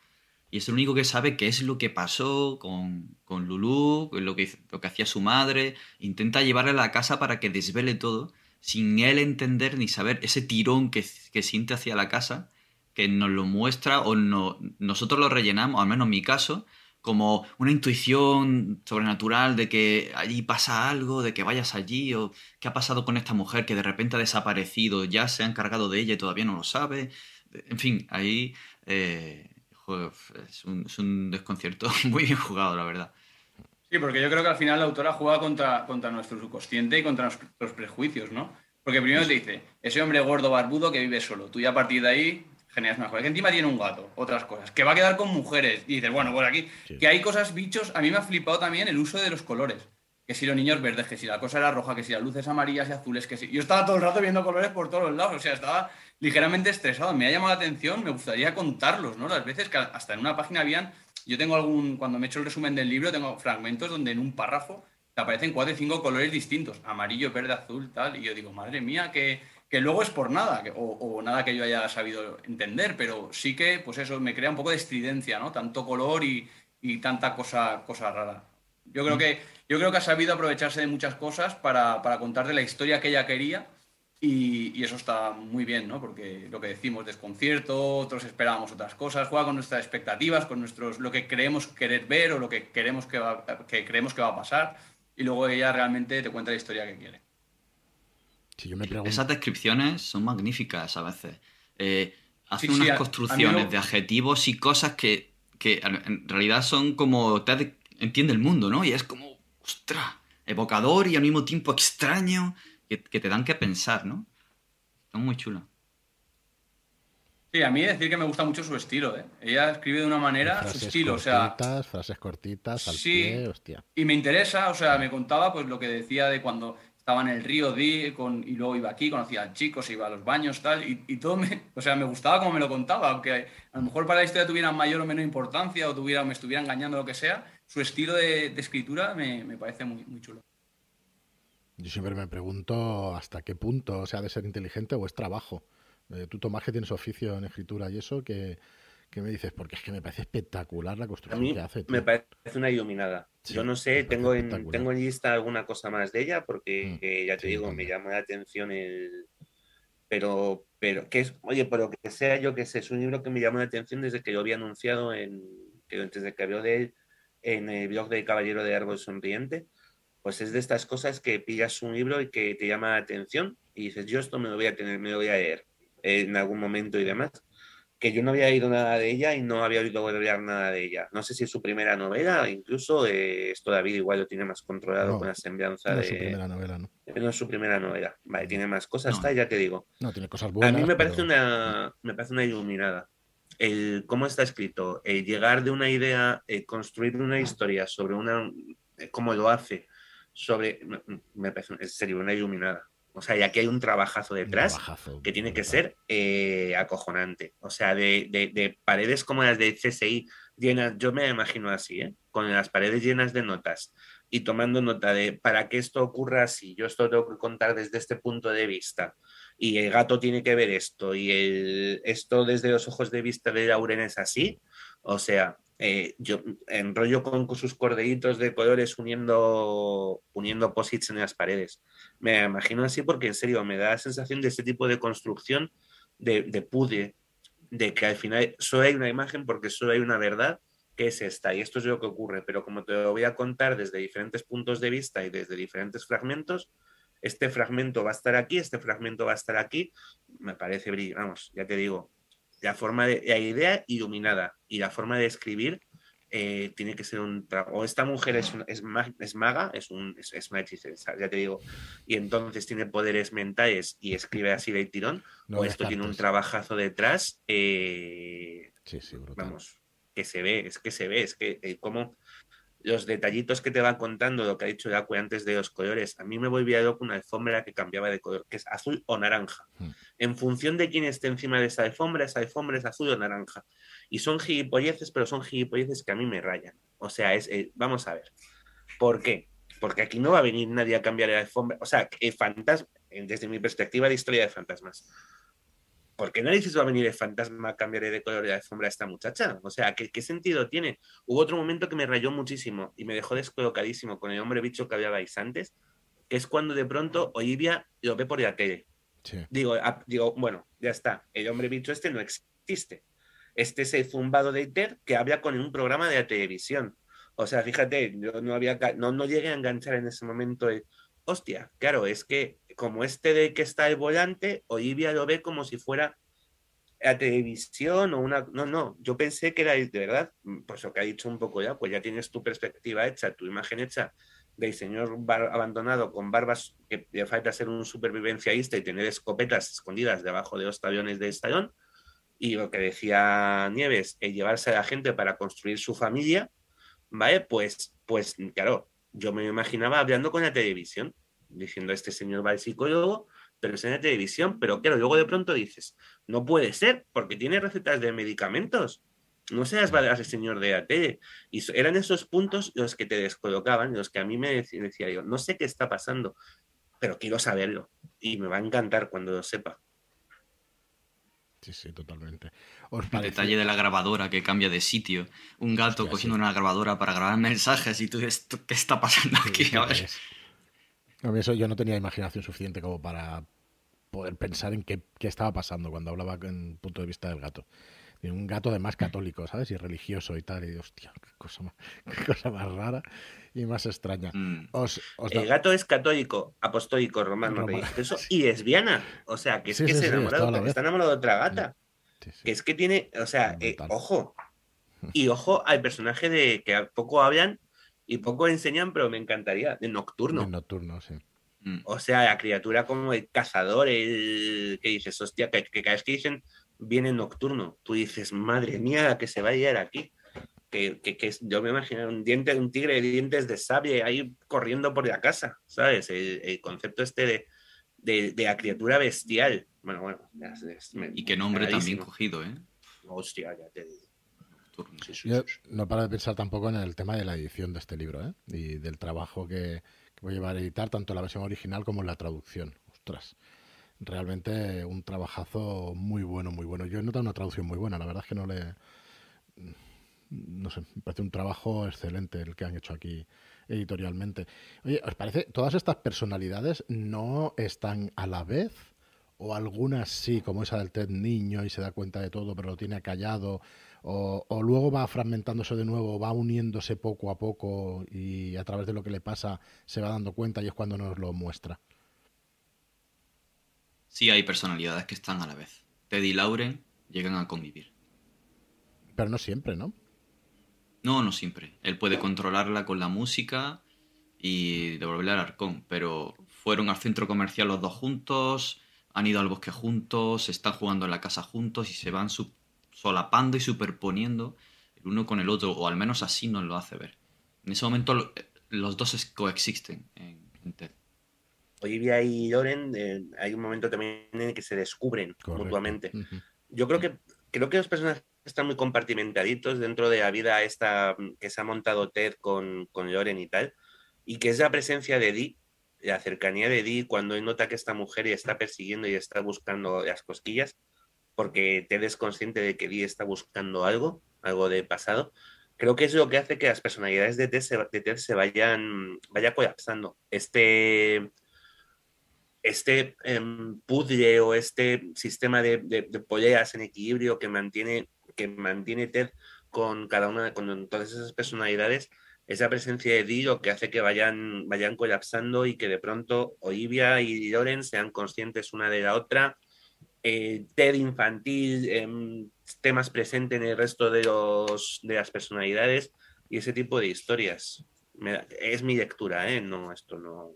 y es el único que sabe qué es lo que pasó con, con Lulú, lo que, lo que hacía su madre. Intenta llevarle a la casa para que desvele todo, sin él entender ni saber ese tirón que, que siente hacia la casa, que nos lo muestra o no, nosotros lo rellenamos, al menos en mi caso, como una intuición sobrenatural de que allí pasa algo, de que vayas allí, o qué ha pasado con esta mujer que de repente ha desaparecido, ya se ha encargado de ella y todavía no lo sabe. En fin, ahí eh, es un, desconcierto *laughs* muy bien jugado, la verdad. Sí, porque yo creo que al final la autora juega contra, contra nuestro subconsciente y contra los prejuicios, ¿no? Porque primero te dice, ese hombre gordo barbudo que vive solo. Tú ya a partir de ahí generas mejor. Que encima tiene un gato, otras cosas. Que va a quedar con mujeres. Y dices, bueno, pues aquí. Que hay cosas, bichos. A mí me ha flipado también el uso de los colores. Que si los niños verdes, que si la cosa era roja, que si las luces amarillas y azules, que si. Yo estaba todo el rato viendo colores por todos los lados. O sea, estaba ligeramente estresado. Me ha llamado la atención, me gustaría contarlos, ¿no? Las veces que hasta en una página habían, yo tengo algún, cuando me he hecho el resumen del libro, tengo fragmentos donde en un párrafo te aparecen cuatro o cinco colores distintos, amarillo, verde, azul, tal, y yo digo, madre mía, que, que luego es por nada, o, nada que yo haya sabido entender, pero sí que, pues eso, me crea un poco de estridencia, ¿no? Tanto color y, y tanta cosa, cosa rara. Yo creo, mm. que, yo creo que ha sabido aprovecharse de muchas cosas para, para contarte la historia que ella quería y, eso está muy bien, ¿no? Porque lo que decimos, desconcierto, otros esperábamos otras cosas, juega con nuestras expectativas, con nuestros, lo que creemos querer ver o lo que, queremos que, va, que creemos que va a pasar, y luego ella realmente te cuenta la historia que quiere. Esas descripciones son magníficas a veces. Eh, hace unas construcciones de adjetivos y cosas que, que, en realidad son como te entiende el mundo, ¿no? Y es como, ostras, evocador y al mismo tiempo extraño que, te dan que pensar, ¿no? Está muy chula. Sí, a mí decir que me gusta mucho su estilo, ¿eh? Ella escribe de una manera, su estilo, o sea... Frases cortitas, al sí, hostia. Y me interesa, o sea, me contaba pues lo que decía de cuando estaba en el río Di con, y luego iba aquí, conocía a chicos, iba a los baños, tal, y, todo me... *laughs* O sea, me gustaba como me lo contaba, aunque a lo mejor para la historia tuviera mayor o menor importancia o tuviera, me estuviera engañando lo que sea, su estilo de, escritura me, me parece muy, muy chulo. Yo siempre me pregunto hasta qué punto se ha de ser inteligente o es trabajo. Eh, tú, Tomás, que tienes oficio en escritura y eso, que, me dices, porque es que me parece espectacular la construcción que hace. Me parece una iluminada. Yo no sé, tengo en, tengo en lista alguna cosa más de ella, porque mm, ya te digo, me llama la atención el. Pero, pero, que es, oye, por lo que sea, yo que sé, es un libro que me llamó la atención desde que lo había anunciado en, desde que habló de él en el blog de Caballero de Árbol Sonriente pues es de estas cosas que pillas un libro y que te llama la atención y dices, yo esto me lo voy a tener, me lo voy a leer en algún momento y demás. Que yo no había oído nada de ella y no había oído hablar nada de ella. No sé si es su primera novela, incluso eh, esto David igual lo tiene más controlado con la semblanza de, su primera novela, ¿no? no es su primera novela. Vale, tiene más cosas, está, ya te digo. No, tiene cosas buenas. A mí me parece una me parece una iluminada. El, ¿Cómo está escrito? El llegar de una idea, construir una historia sobre una. cómo lo hace, sobre. Me parece, serio, una iluminada. O sea, y aquí hay un trabajazo detrás que tiene que ser eh, acojonante. O sea, de, de, paredes como las de CSI llenas, yo me imagino así, ¿eh? con las paredes llenas de notas y tomando nota de para que esto ocurra así, yo esto tengo que contar desde este punto de vista y el gato tiene que ver esto y el, esto desde los ojos de vista de Lauren es así. O sea, eh, yo enrollo con, sus cordelitos de colores uniendo, uniendo posits en las paredes. Me imagino así porque en serio me da la sensación de ese tipo de construcción de, de pude, de que al final solo hay una imagen porque solo hay una verdad que es esta y esto es lo que ocurre, pero como te lo voy a contar desde diferentes puntos de vista y desde diferentes fragmentos, este fragmento va a estar aquí, este fragmento va a estar aquí, me parece, vamos, ya te digo, la forma de, la idea iluminada y la forma de escribir eh, tiene que ser un o esta mujer es, es, es maga, es, un, es, una hechicera, ya te digo, y entonces tiene poderes mentales y escribe así de tirón, o esto tiene un trabajazo detrás, eh, sí, sí, vamos, que se ve, es que se ve, es que eh, como los detallitos que te va contando, lo que ha dicho Yacue antes de los colores, a mí me volvía con una alfombra que cambiaba de color, que es azul o naranja. Hmm. En función de quién esté encima de esa alfombra, esa alfombra es azul o naranja. Y son gilipolleces, pero son gilipolleces que a mí me rayan. O sea, es, eh, vamos a ver. ¿Por qué? Porque aquí no va a venir nadie a cambiar la alfombra. O sea, el fantasma, desde mi perspectiva de historia de fantasmas, ¿por qué narices va a venir el fantasma a cambiar de color de alfombra a esta muchacha? O sea, ¿qué, sentido tiene? Hubo otro momento que me rayó muchísimo y me dejó descolocadísimo con el hombre bicho que hablabais antes, que es cuando de pronto Olivia lo ve por la tele. Digo, ah, digo, bueno, ya está, el hombre bicho este no existe. Este es el zumbado de Iter que habla con un programa de la televisión. O sea, fíjate, yo no había no, no llegué a enganchar en ese momento el, hostia, claro, es que como este de que está el volante, Olivia lo ve como si fuera a televisión o una... No, no, yo pensé que era de verdad, pues lo que ha dicho un poco ya, pues ya tienes tu perspectiva hecha, tu imagen hecha del señor abandonado con barbas que le falta ser un supervivencialista y tener escopetas escondidas debajo de los aviones de estallón. Y lo que decía Nieves, el llevarse a la gente para construir su familia, ¿vale? Pues, pues claro, yo me imaginaba hablando con la televisión, diciendo, este señor va al psicólogo, pero es en la televisión, pero claro, luego de pronto dices, no puede ser, porque tiene recetas de medicamentos. No seas baladas el señor de la tele. Y eran esos puntos los que te descolocaban, los que a mí me decía, decía yo, no sé qué está pasando, pero quiero saberlo. Y me va a encantar cuando lo sepa. Sí, sí, totalmente. El detalle de la grabadora que cambia de sitio. Un gato cogiendo una grabadora para grabar mensajes y tú dices, ¿qué está pasando aquí? *laughs* a eso yo no tenía imaginación suficiente como para poder pensar en qué, qué estaba pasando cuando hablaba en punto de vista del gato un gato de más católico, ¿sabes? Y religioso y tal. Y hostia, qué cosa más, *laughs* qué cosa más rara y más extraña. Mm. El gato es católico, apostólico, romano, religioso *laughs* y lesbiana. O sea, que es que se enamorado, está enamorado de otra gata. Que es que tiene, o sea, eh, ojo. *laughs* Y ojo al personaje de que poco hablan y poco enseñan, pero me encantaría, de nocturno. De nocturno, sí. Mm. O sea, la criatura como el cazador, el que dices, hostia, que, que cada vez que dicen viene nocturno. Tú dices, madre mía, que se va a llegar aquí. Que, que, yo me imagino un diente, un tigre de dientes de sabia ahí corriendo por la casa, ¿sabes? El, concepto este de, de, la criatura bestial. Bueno, bueno. y qué nombre también cogido, ¿eh? Hostia, ya te digo. Yo no paro de pensar tampoco en el tema de la edición de este libro, ¿eh? Y del trabajo que, que voy a llevar a editar, tanto la versión original como la traducción. Ostras realmente un trabajazo muy bueno, muy bueno. Yo he notado una traducción muy buena, la verdad es que no le... No sé, me parece un trabajo excelente el que han hecho aquí editorialmente. Oye, ¿os parece? ¿Todas estas personalidades no están a la vez? ¿O algunas sí, como esa del Ted niño y se da cuenta de todo, pero lo tiene callado? O, o, luego va fragmentándose de nuevo, va uniéndose poco a poco y a través de lo que le pasa se va dando cuenta y es cuando nos lo muestra sí hay personalidades que están a la vez. Teddy y Lauren llegan a convivir. Pero no siempre, ¿no? No, no siempre. Él puede controlarla con la música y devolverle al arcón, pero fueron al centro comercial los dos juntos, han ido al bosque juntos, están jugando en la casa juntos y se van solapando y superponiendo el uno con el otro, o al menos así nos lo hace ver. En ese momento los dos coexisten en, TED. Olivia y Loren, eh, hay un momento también en el que se descubren mutuamente. Yo creo que creo que los personajes están muy compartimentaditos dentro de la vida esta que se ha montado Ted con, con Loren y tal, y que es la presencia de Dee, la cercanía de Dee cuando él nota que esta mujer está persiguiendo y está buscando las cosquillas, porque Ted es consciente de que Dee está buscando algo, algo de pasado, creo que es lo que hace que las personalidades de Ted se, de se vayan vaya colapsando. Este, este em, puzzle o este sistema de, de, poleas en equilibrio que mantiene, que mantiene Ted con cada una, con todas esas personalidades, esa presencia de Dee lo que hace que vayan, vayan colapsando y que de pronto Olivia y Loren sean conscientes una de la otra. Eh, Ted infantil, eh, temas presentes en el resto de, los, de las personalidades y ese tipo de historias. es mi lectura, ¿eh? No, esto no.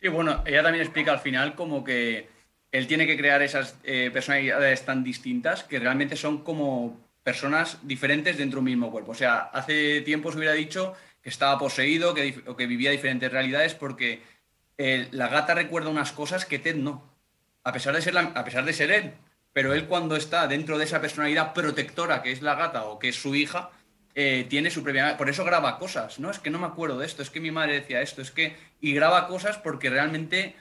Y bueno, ella también explica al final como que él tiene que crear esas eh, personalidades tan distintas que realmente son como personas diferentes dentro de un mismo cuerpo. O sea, hace tiempo se hubiera dicho que estaba poseído que, o que vivía diferentes realidades porque la gata recuerda unas cosas que Ted no. A pesar de ser, a pesar de ser él. Pero él cuando está dentro de esa personalidad protectora que es la gata o que es su hija, eh, tiene su previa... Por eso graba cosas, ¿no? Es que no me acuerdo de esto, es que mi madre decía esto, es que... Y graba cosas porque realmente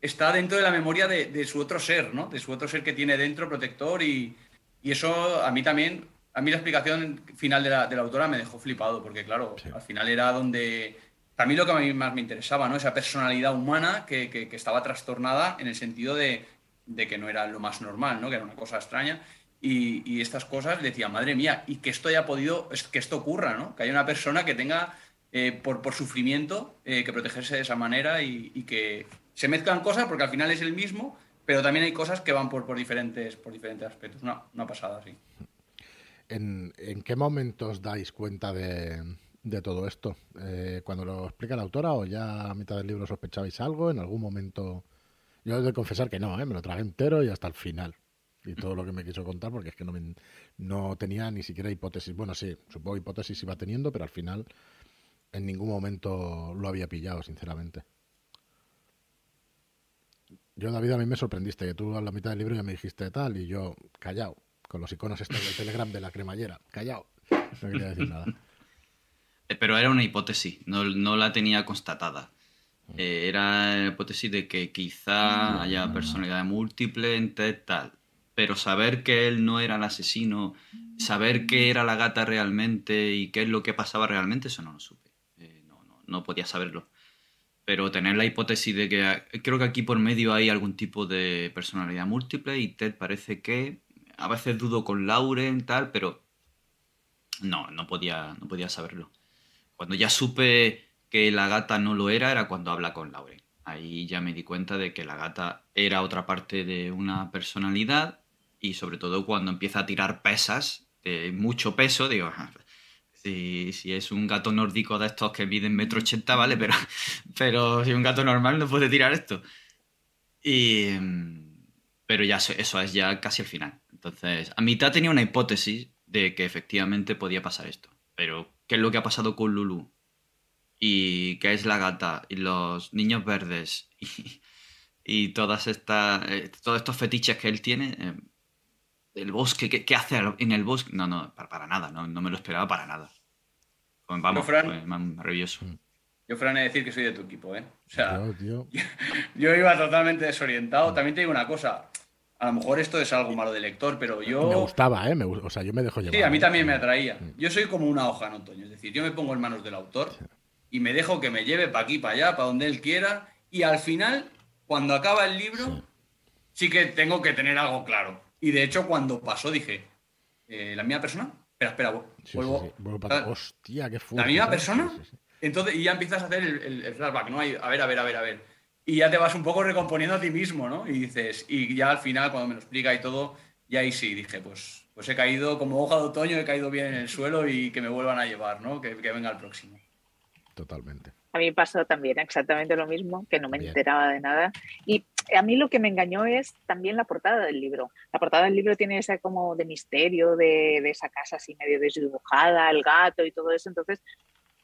está dentro de la memoria de, su otro ser, ¿no? De su otro ser que tiene dentro, protector, y, eso a mí también, a mí la explicación final de la, autora me dejó flipado, porque claro, al final era donde... A mí lo que a mí más me interesaba, ¿no? Esa personalidad humana que, que estaba trastornada en el sentido de, de que no era lo más normal, ¿no? que era una cosa extraña. Y, estas cosas decía, madre mía, y que esto haya podido, que esto ocurra, ¿no? que haya una persona que tenga eh, por, por, sufrimiento eh, que protegerse de esa manera y, que se mezclan cosas porque al final es el mismo, pero también hay cosas que van por, por, diferentes, por diferentes aspectos. Una, una pasada, sí. ¿En, qué momentos dais cuenta de, de todo esto? Eh, ¿Cuando lo explica la autora o ya a mitad del libro sospechabais algo? ¿En algún momento yo he de confesar que no, ¿eh? me lo tragué entero y hasta el final. Y todo lo que me quiso contar, porque es que no, no tenía ni siquiera hipótesis. Bueno, sí, supongo hipótesis iba teniendo, pero al final en ningún momento lo había pillado, sinceramente. Yo, David, a mí me sorprendiste, que tú a la mitad del libro ya me dijiste tal, y yo, callado, con los iconos estos del Telegram de la cremallera, callado. No quería decir nada. Eh, pero era una hipótesis, no, no la tenía constatada. Eh, era la hipótesis de que quizá haya personalidad múltiple entre tal. Pero saber que él no era el asesino, saber qué era la gata realmente y qué es lo que pasaba realmente, eso no lo supe. Eh, no, no, no podía saberlo. Pero tener la hipótesis de que creo que aquí por medio hay algún tipo de personalidad múltiple y Ted parece que a veces dudo con Lauren tal, pero no, no podía, no podía saberlo. Cuando ya supe que la gata no lo era era cuando habla con Lauren. Ahí ya me di cuenta de que la gata era otra parte de una personalidad y sobre todo cuando empieza a tirar pesas de mucho peso, digo, ah, si, si es un gato nórdico de estos que miden metro ochenta, vale, pero, *laughs* pero si un gato normal no puede tirar esto. Y, pero ya eso es ya casi el final. Entonces, a mitad tenía una hipótesis de que efectivamente podía pasar esto. Pero, ¿qué es lo que ha pasado con Lulu? y que es la gata y los niños verdes y, todas estas eh, todos estos fetiches que él tiene eh, el bosque ¿qué, hace en el bosque no no para, nada no, no, me lo esperaba para nada. Pues vamos yo, maravilloso. Mm. yo Fran he de decir que soy de tu equipo eh o sea *laughs* Yo, iba totalmente desorientado. También te digo una cosa a lo mejor esto es algo malo de lector, pero yo. Me gustaba, ¿eh? o sea, yo me dejo llevar. Sí, a mí también me atraía. Mm. Yo soy como una hoja en otoño, es decir, yo me pongo en manos del autor y me dejo que me lleve para aquí, para allá, para donde él quiera. Y al final, cuando acaba el libro, sí, que tengo que tener algo claro. Y de hecho, cuando pasó, dije, eh, ¿la misma persona? Espera, espera, vuelvo. Hostia, qué ¿La misma persona? Entonces, y ya empiezas a hacer el, flashback, ¿no? Hay, a ver, a ver, a ver, a ver. Y ya te vas un poco recomponiendo a ti mismo, ¿no? Y dices, y ya al final, cuando me lo explica y todo, ya ahí sí, dije, pues, pues he caído como hoja de otoño, he caído bien en el suelo y que me vuelvan a llevar, ¿no? que venga el próximo. Totalmente. A mí pasó también exactamente lo mismo, que no me enteraba de nada. Y a mí lo que me engañó es también la portada del libro. La portada del libro tiene esa como de misterio, de, de esa casa así medio desdibujada, el gato y todo eso. Entonces,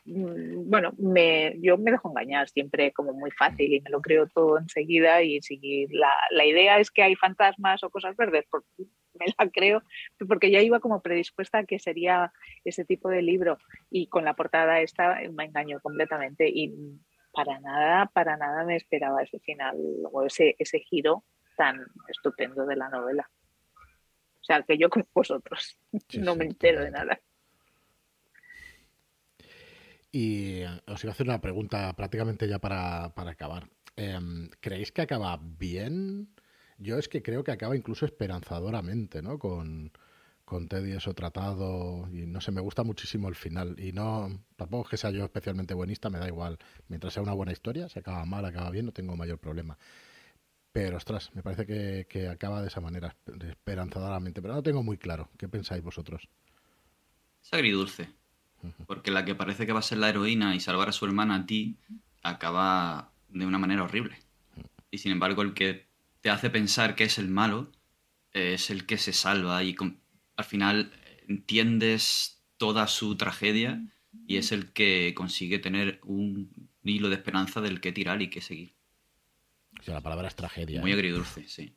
bueno, me, yo me dejo engañar siempre como muy fácil y me lo creo todo enseguida y si la, la idea es que hay fantasmas o cosas verdes, me la creo porque ya iba como predispuesta a que sería ese tipo de libro y con la portada esta me engañó completamente y para nada, para nada me esperaba ese final o ese, ese giro tan estupendo de la novela. O sea, que yo como vosotros no me entero de nada. Y os iba a hacer una pregunta prácticamente ya para, acabar. Em, ¿Creéis que acaba bien? Yo es que creo que acaba incluso esperanzadoramente, ¿no? Con, con Teddy eso tratado y no sé, me gusta muchísimo el final y no, tampoco es que sea yo especialmente buenista, me da igual. Mientras sea una buena historia, se acaba mal, acaba bien, no tengo mayor problema. Pero, ostras, me parece que, que acaba de esa manera, esperanzadoramente, pero no tengo muy claro. ¿Qué pensáis vosotros? Es. Porque la que parece que va a ser la heroína y salvar a su hermana a ti, acaba de una manera horrible. Y sin embargo, el que te hace pensar que es el malo es el que se salva y al final entiendes toda su tragedia y es el que consigue tener un hilo de esperanza del que tirar y que seguir. O sea, la palabra es tragedia. Muy ¿eh? agridulce, sí.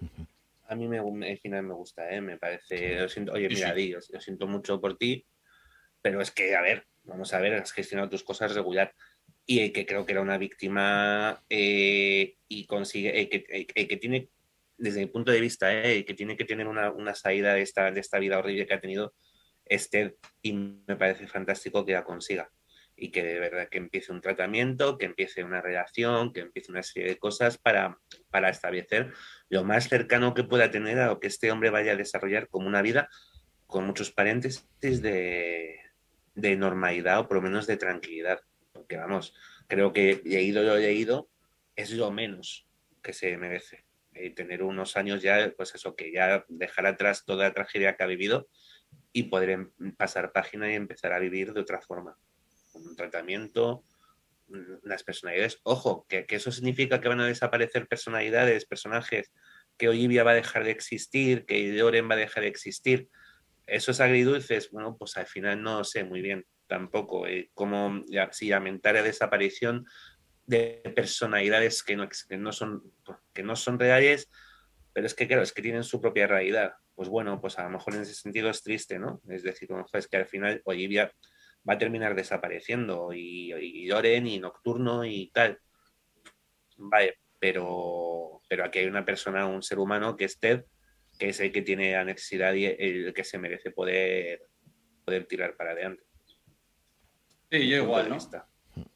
*laughs* a mí me, el final me gusta, ¿eh? me parece. oye, mira, Di, yo, siento mucho por ti, pero es que, a ver, vamos a ver, has gestionado tus cosas regular. Y que creo que era una víctima eh, y consigue, que, que, tiene, desde mi punto de vista, que tiene que tener una, una, salida de esta, de esta vida horrible que ha tenido este, y me parece fantástico que la consiga y que de verdad que empiece un tratamiento, que empiece una relación, que empiece una serie de cosas para, para establecer lo más cercano que pueda tener a lo que este hombre vaya a desarrollar como una vida con muchos paréntesis de, de normalidad o por lo menos de tranquilidad. Porque vamos, creo que leído lo leído es lo menos que se merece. y tener unos años ya, pues eso, que ya dejar atrás toda la tragedia que ha vivido y poder em, pasar página y empezar a vivir de otra forma un tratamiento, las personalidades. Ojo, que, eso significa que van a desaparecer personalidades, personajes, que Olivia va a dejar de existir, que Loren va a dejar de existir. Esos agridulces, bueno, pues al final no sé muy bien tampoco eh, cómo si lamentar la desaparición de personalidades que no, que no, son, que no son reales, pero es que claro, es que tienen su propia realidad. Pues bueno, pues a lo mejor en ese sentido es triste, ¿no? Es decir, es que al final Olivia va a terminar desapareciendo y, y Loren y Nocturno y tal. Vale, pero, pero aquí hay una persona, un ser humano que es Ted, que es el que tiene la necesidad y el que se merece poder, poder tirar para adelante. Sí, yo igual, ¿no?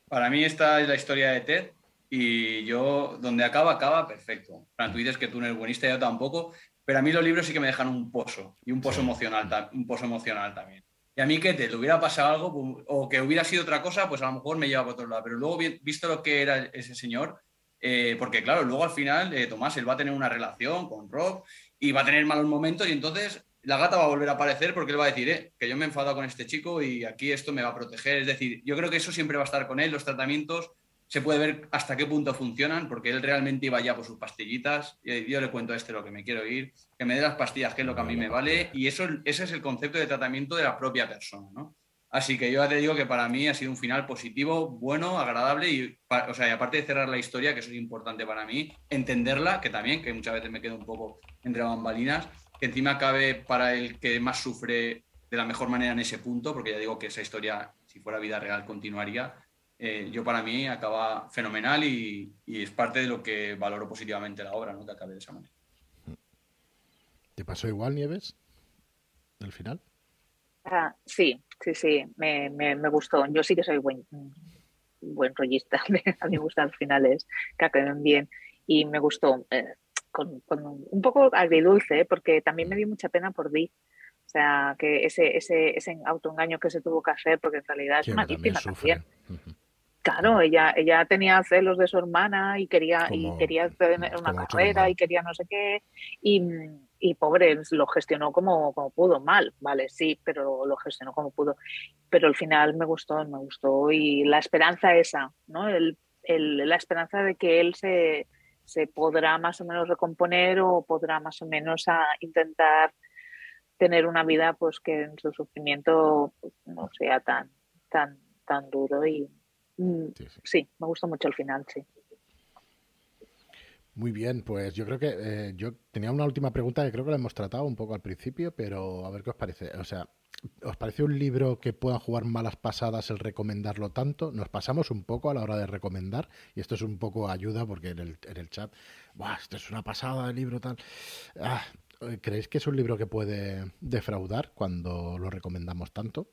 Para mí esta es la historia de Ted y yo, donde acaba, acaba perfecto. Tú dices que tú no eres buenista, yo tampoco, pero a mí los libros sí que me dejan un pozo y un pozo emocional, un pozo emocional también. Y a mí que te hubiera pasado algo pues, o que hubiera sido otra cosa, pues a lo mejor me lleva por otro lado. Pero luego, visto lo que era ese señor, eh, porque claro, luego al final eh, Tomás, él va a tener una relación con Rob y va a tener malos momentos y entonces la gata va a volver a aparecer porque él va a decir, eh, que yo me he enfadado con este chico y aquí esto me va a proteger. Es decir, yo creo que eso siempre va a estar con él, los tratamientos se puede ver hasta qué punto funcionan, porque él realmente iba ya por sus pastillitas. Y yo le cuento a este lo que me quiero ir, que me dé las pastillas, que es lo que a mí me vale. Y eso, ese es el concepto de tratamiento de la propia persona, ¿no? Así que yo ya te digo que para mí ha sido un final positivo, bueno, agradable y, o sea, y aparte de cerrar la historia, que eso es importante para mí, entenderla, que también, que muchas veces me quedo un poco entre bambalinas, que encima cabe para el que más sufre de la mejor manera en ese punto, porque ya digo que esa historia, si fuera vida real, continuaría eh, yo para mí acaba fenomenal y, es parte de lo que valoro positivamente la obra, ¿no? que acabe de esa manera. ¿Te pasó igual, Nieves, al final? Ah, sí, sí, sí, me, me, gustó. Yo sí que soy buen, buen rollista, *laughs* a mí me gustan los finales que acaben bien y me gustó. Eh, con, un poco agridulce, porque también me dio mucha pena por Di. O sea, que ese, ese, ese autoengaño que se tuvo que hacer, porque en realidad es una víctima también. Claro, ella, ella tenía celos de su hermana y quería, y quería tener una carrera y quería no sé qué. Y, y pobre, lo gestionó como, como pudo, mal, vale, sí, pero lo gestionó como pudo. Pero al final me gustó, me gustó y la esperanza esa, ¿no? El, el, la esperanza de que él se, se podrá más o menos recomponer o podrá más o menos a intentar tener una vida pues que en su sufrimiento pues, no sea tan tan tan duro y mm, sí, me gusta mucho el final, sí. Muy bien, pues yo creo que eh, yo tenía una última pregunta que creo que la hemos tratado un poco al principio, pero a ver qué os parece. O sea, ¿os parece un libro que puedan jugar malas pasadas el recomendarlo tanto? Nos pasamos un poco a la hora de recomendar y esto es un poco ayuda porque en el, en el chat, ¡buah, esto es una pasada el libro tal! Ah, ¿Creéis que es un libro que puede defraudar cuando lo recomendamos tanto?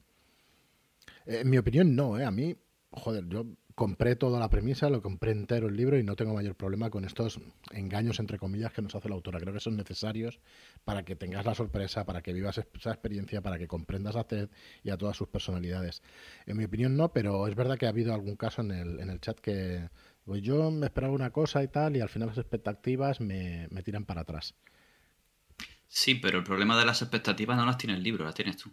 Eh, en mi opinión, no, ¿eh? A mí, joder, yo compré toda la premisa, lo compré entero el libro y no tengo mayor problema con estos engaños, entre comillas, que nos hace la autora. Creo que son necesarios para que tengas la sorpresa, para que vivas esa experiencia, para que comprendas a Ted y a todas sus personalidades. En mi opinión no, pero es verdad que ha habido algún caso en el, en el chat que pues yo me esperaba una cosa y tal y al final las expectativas me, me tiran para atrás. Sí, pero el problema de las expectativas no las tiene el libro, las tienes tú.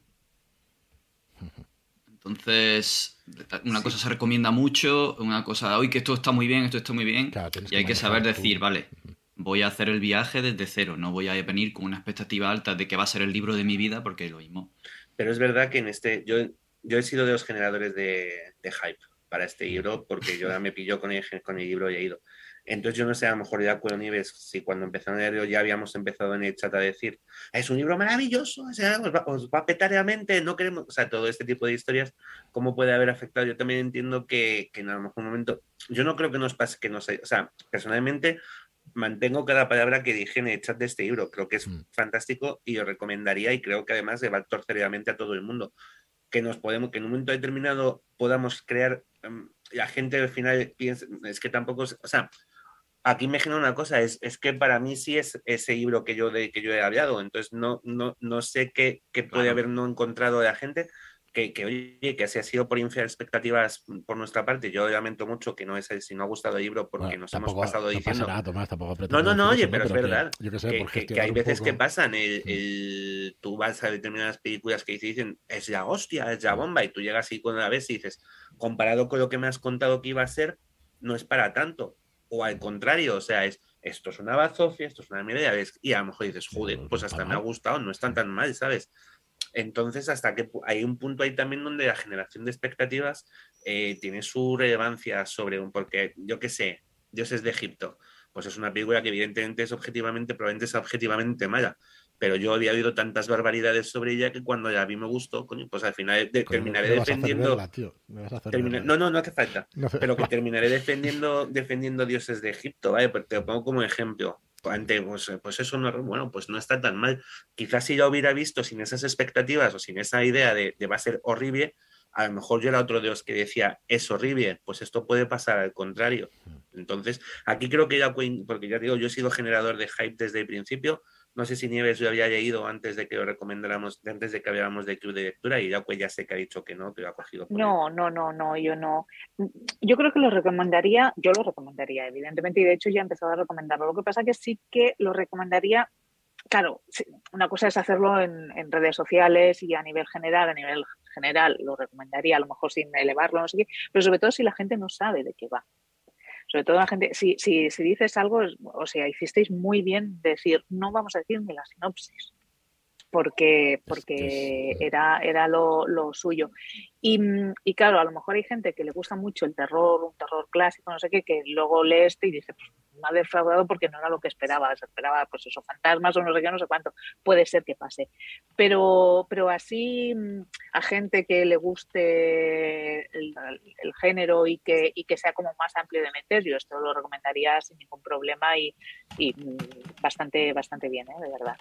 Entonces, una cosa se recomienda mucho, una cosa, hoy que esto está muy bien, esto está muy bien, y hay que, saber decir, vale, voy a hacer el viaje desde cero, no voy a venir con una expectativa alta de que va a ser el libro de mi vida, porque lo mismo. Pero es verdad que en este, yo, yo he sido de los generadores de, hype para este libro, porque yo ya me pilló con el, con el libro y he ido. Entonces yo no sé, a lo mejor ya con Nieves, si cuando empezaron a leerlo ya habíamos empezado en el chat a decir, es un libro maravilloso, o sea, os va, a petar la mente, no queremos, o sea, todo este tipo de historias, ¿cómo puede haber afectado? Yo también entiendo que, que en a lo mejor un momento, yo no creo que nos pase, que nos, o sea, personalmente mantengo cada palabra que dije en el chat de este libro, creo que es mm. fantástico y os recomendaría y creo que además le va a torcer a todo el mundo, que nos podemos, que en un momento determinado podamos crear, em, la gente al final piensa, es que tampoco, o sea, aquí me genera una cosa, es, es, que para mí sí es ese libro que yo, de, que yo he hablado, entonces no, no, no sé qué, qué puede haber no encontrado de la gente, que, que, oye, que se ha sido por inferior expectativas por nuestra parte, yo lamento mucho que no es si no ha gustado el libro porque nos hemos pasado diciendo... no, no, no, oye, pero es verdad que, hay veces que pasan, el, el, tú vas a determinadas películas que dicen, es la hostia, es la bomba, y tú llegas y cuando la ves y dices, comparado con lo que me has contado que iba a ser, no es para tanto o al contrario, o sea, es esto es una bazofia, esto es una mierda, y a lo mejor dices, joder, pues hasta me ha gustado, no están tan mal, ¿sabes? Entonces, hasta que hay un punto ahí también donde la generación de expectativas eh, tiene su relevancia sobre un, porque yo qué sé, Dioses de Egipto, pues es una película que evidentemente es objetivamente, probablemente es objetivamente mala, pero yo había oído tantas barbaridades sobre ella que cuando ya vi me gustó, pues al final terminaré defendiendo. no, no, no hace falta. pero que terminaré defendiendo, defendiendo dioses de Egipto, ¿vale? Te lo pongo como ejemplo. Ante, pues, pues, eso no, bueno, pues no está tan mal. Quizás si yo hubiera visto sin esas expectativas o sin esa idea de, de va a ser horrible, a lo mejor yo era otro de los que decía, es horrible, pues esto puede pasar al contrario. Mm. Entonces, aquí creo que ya, porque ya digo, yo he sido generador de hype desde el principio, no sé si Nieves lo había leído antes de que lo recomendáramos, antes de que habláramos de club de lectura y ya pues ya sé que ha dicho que no, que lo ha cogido. no, no, no, no, yo no. Yo creo que lo recomendaría, yo lo recomendaría, evidentemente, y de hecho ya he empezado a recomendarlo. Lo que pasa que sí que lo recomendaría, claro, una cosa es hacerlo en, en redes sociales y a nivel general, a nivel general lo recomendaría, a lo mejor sin elevarlo, no sé qué, pero sobre todo si la gente no sabe de qué va sobre todo la gente, si, si, si dices algo, o sea, hicisteis muy bien decir, no vamos a decir ni la sinopsis, porque, porque era, era lo, lo suyo. Y, y, claro, a lo mejor hay gente que le gusta mucho el terror, un terror clásico, no sé qué, que luego lee este y dice, pues me ha defraudado porque no era lo que esperaba, se esperaba pues eso, fantasmas o no sé qué, no sé cuánto, puede ser que pase. Pero, pero así mm, a gente que le guste el, género y que, y que sea como más amplio de meter, yo esto lo recomendaría sin ningún problema y, y mm, bastante, bastante bien, ¿eh? de verdad.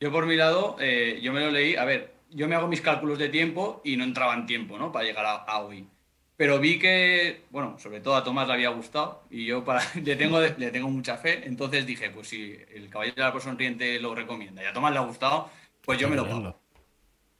Yo por mi lado, eh, yo me lo leí, a ver, yo me hago mis cálculos de tiempo y no entraba en tiempo, ¿no? Para llegar a hoy. Pero vi que, bueno, sobre todo a Tomás le había gustado y yo para, *laughs* le, tengo, le tengo mucha fe. Entonces dije, pues si el Caballero del Arco Sonriente lo recomienda y a Tomás le ha gustado, pues yo me lo pago.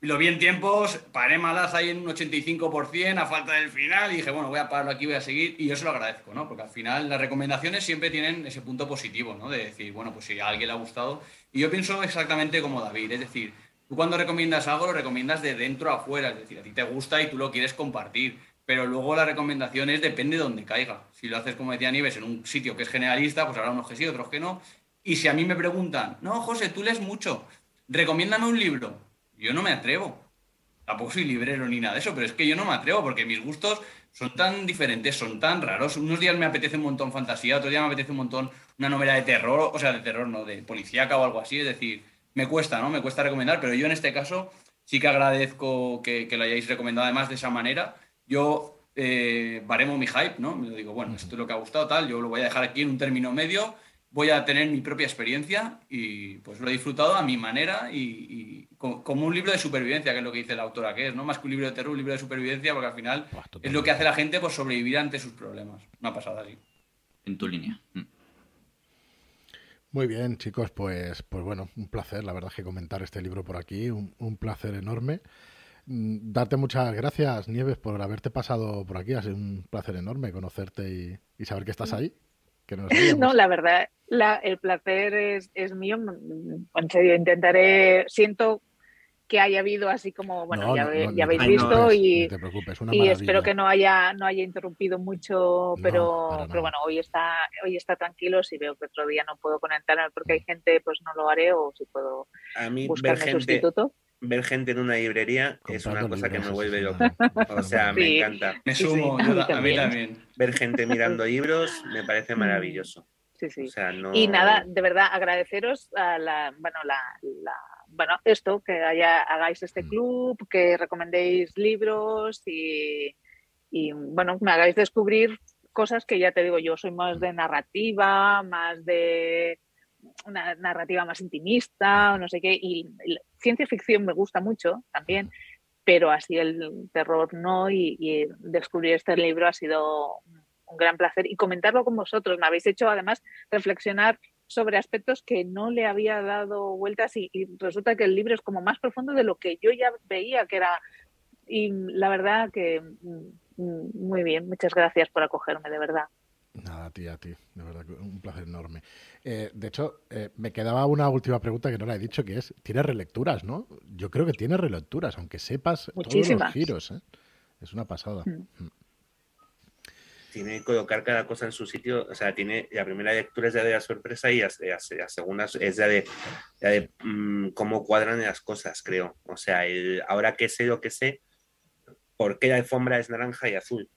Lo vi en tiempos, paré malas ahí en un 85% a falta del final y dije, bueno, voy a pararlo aquí, voy a seguir y yo se lo agradezco, ¿no? Porque al final las recomendaciones siempre tienen ese punto positivo, ¿no? De decir, bueno, pues si a alguien le ha gustado. Y yo pienso exactamente como David, es decir, tú cuando recomiendas algo lo recomiendas de dentro a afuera, es decir, a ti te gusta y tú lo quieres compartir. Pero luego la recomendación es depende de dónde caiga. Si lo haces, como decía Nieves, en un sitio que es generalista, pues habrá unos que sí, otros que no. Y si a mí me preguntan, no, José, tú lees mucho, recomiéndame un libro yo no me atrevo. Tampoco soy librero ni nada de eso, pero es que yo no me atrevo porque mis gustos son tan diferentes, son tan raros. Unos días me apetece un montón fantasía, otros días me apetece un montón una novela de terror, o sea, de terror, no, de policíaca o algo así. Es decir, me cuesta, ¿no? Me cuesta recomendar, pero yo en este caso sí que agradezco que, lo hayáis recomendado además de esa manera. Yo eh, baremo mi hype, ¿no? Me digo, bueno, esto es lo que ha gustado, tal, yo lo voy a dejar aquí en un término medio voy a tener mi propia experiencia y pues lo he disfrutado a mi manera y, como un libro de supervivencia, que es lo que dice la autora, que es, ¿no? Más que un libro de terror, un libro de supervivencia, porque al final es lo que hace la gente por sobrevivir ante sus problemas. Una pasada así. En tu línea. Mm. Muy bien, chicos, pues, pues bueno, un placer, la verdad, que comentar este libro por aquí, un, placer enorme. Mm, darte muchas gracias, Nieves, por haberte pasado por aquí. Ha sido un placer enorme conocerte y, y saber que estás ahí. No, la verdad, el placer es, mío. En serio, intentaré, siento que haya habido así como, bueno, ya, habéis visto y, y espero que no haya, no haya interrumpido mucho, pero, pero bueno, hoy está, hoy está tranquilo, si veo que otro día no puedo conectarme porque hay gente, pues no lo haré o si puedo a mí, buscar sustituto ver gente en una librería es una cosa que me vuelve loco. O sea, me encanta. Me sumo, a, mí también. Ver gente mirando *laughs* libros me parece mm. maravilloso. Sí, sí. Y nada, de verdad, agradeceros a la, bueno, la, bueno, esto, que haya, hagáis este mm. club, que recomendéis libros y, y, bueno, me hagáis descubrir cosas que ya te digo, yo soy más de narrativa, más de una narrativa más intimista o no sé qué. Y, ciencia ficción me gusta mucho también, pero así el terror no. Y, descubrir este libro ha sido un gran placer. Y comentarlo con vosotros. Me habéis hecho además reflexionar sobre aspectos que no le había dado vueltas y, y resulta que el libro es como más profundo de lo que yo ya veía que era. Y la verdad que mm, mm, muy bien, muchas gracias por acogerme, de verdad. Nada, a ti, a ti, de verdad, un placer enorme. Eh, de hecho, eh, me quedaba una última pregunta que no la he dicho, que es, ¿tiene relecturas, no? Yo creo que tiene relecturas, aunque sepas todos los giros, ¿eh? Es una pasada. Mm. Mm. Tiene que colocar cada cosa en su sitio, o sea, tiene, la primera lectura es ya de la sorpresa y la, segunda es ya de, de mm, cómo cuadran las cosas, creo. O sea, ahora que sé lo que sé, ¿por qué la alfombra es naranja y azul?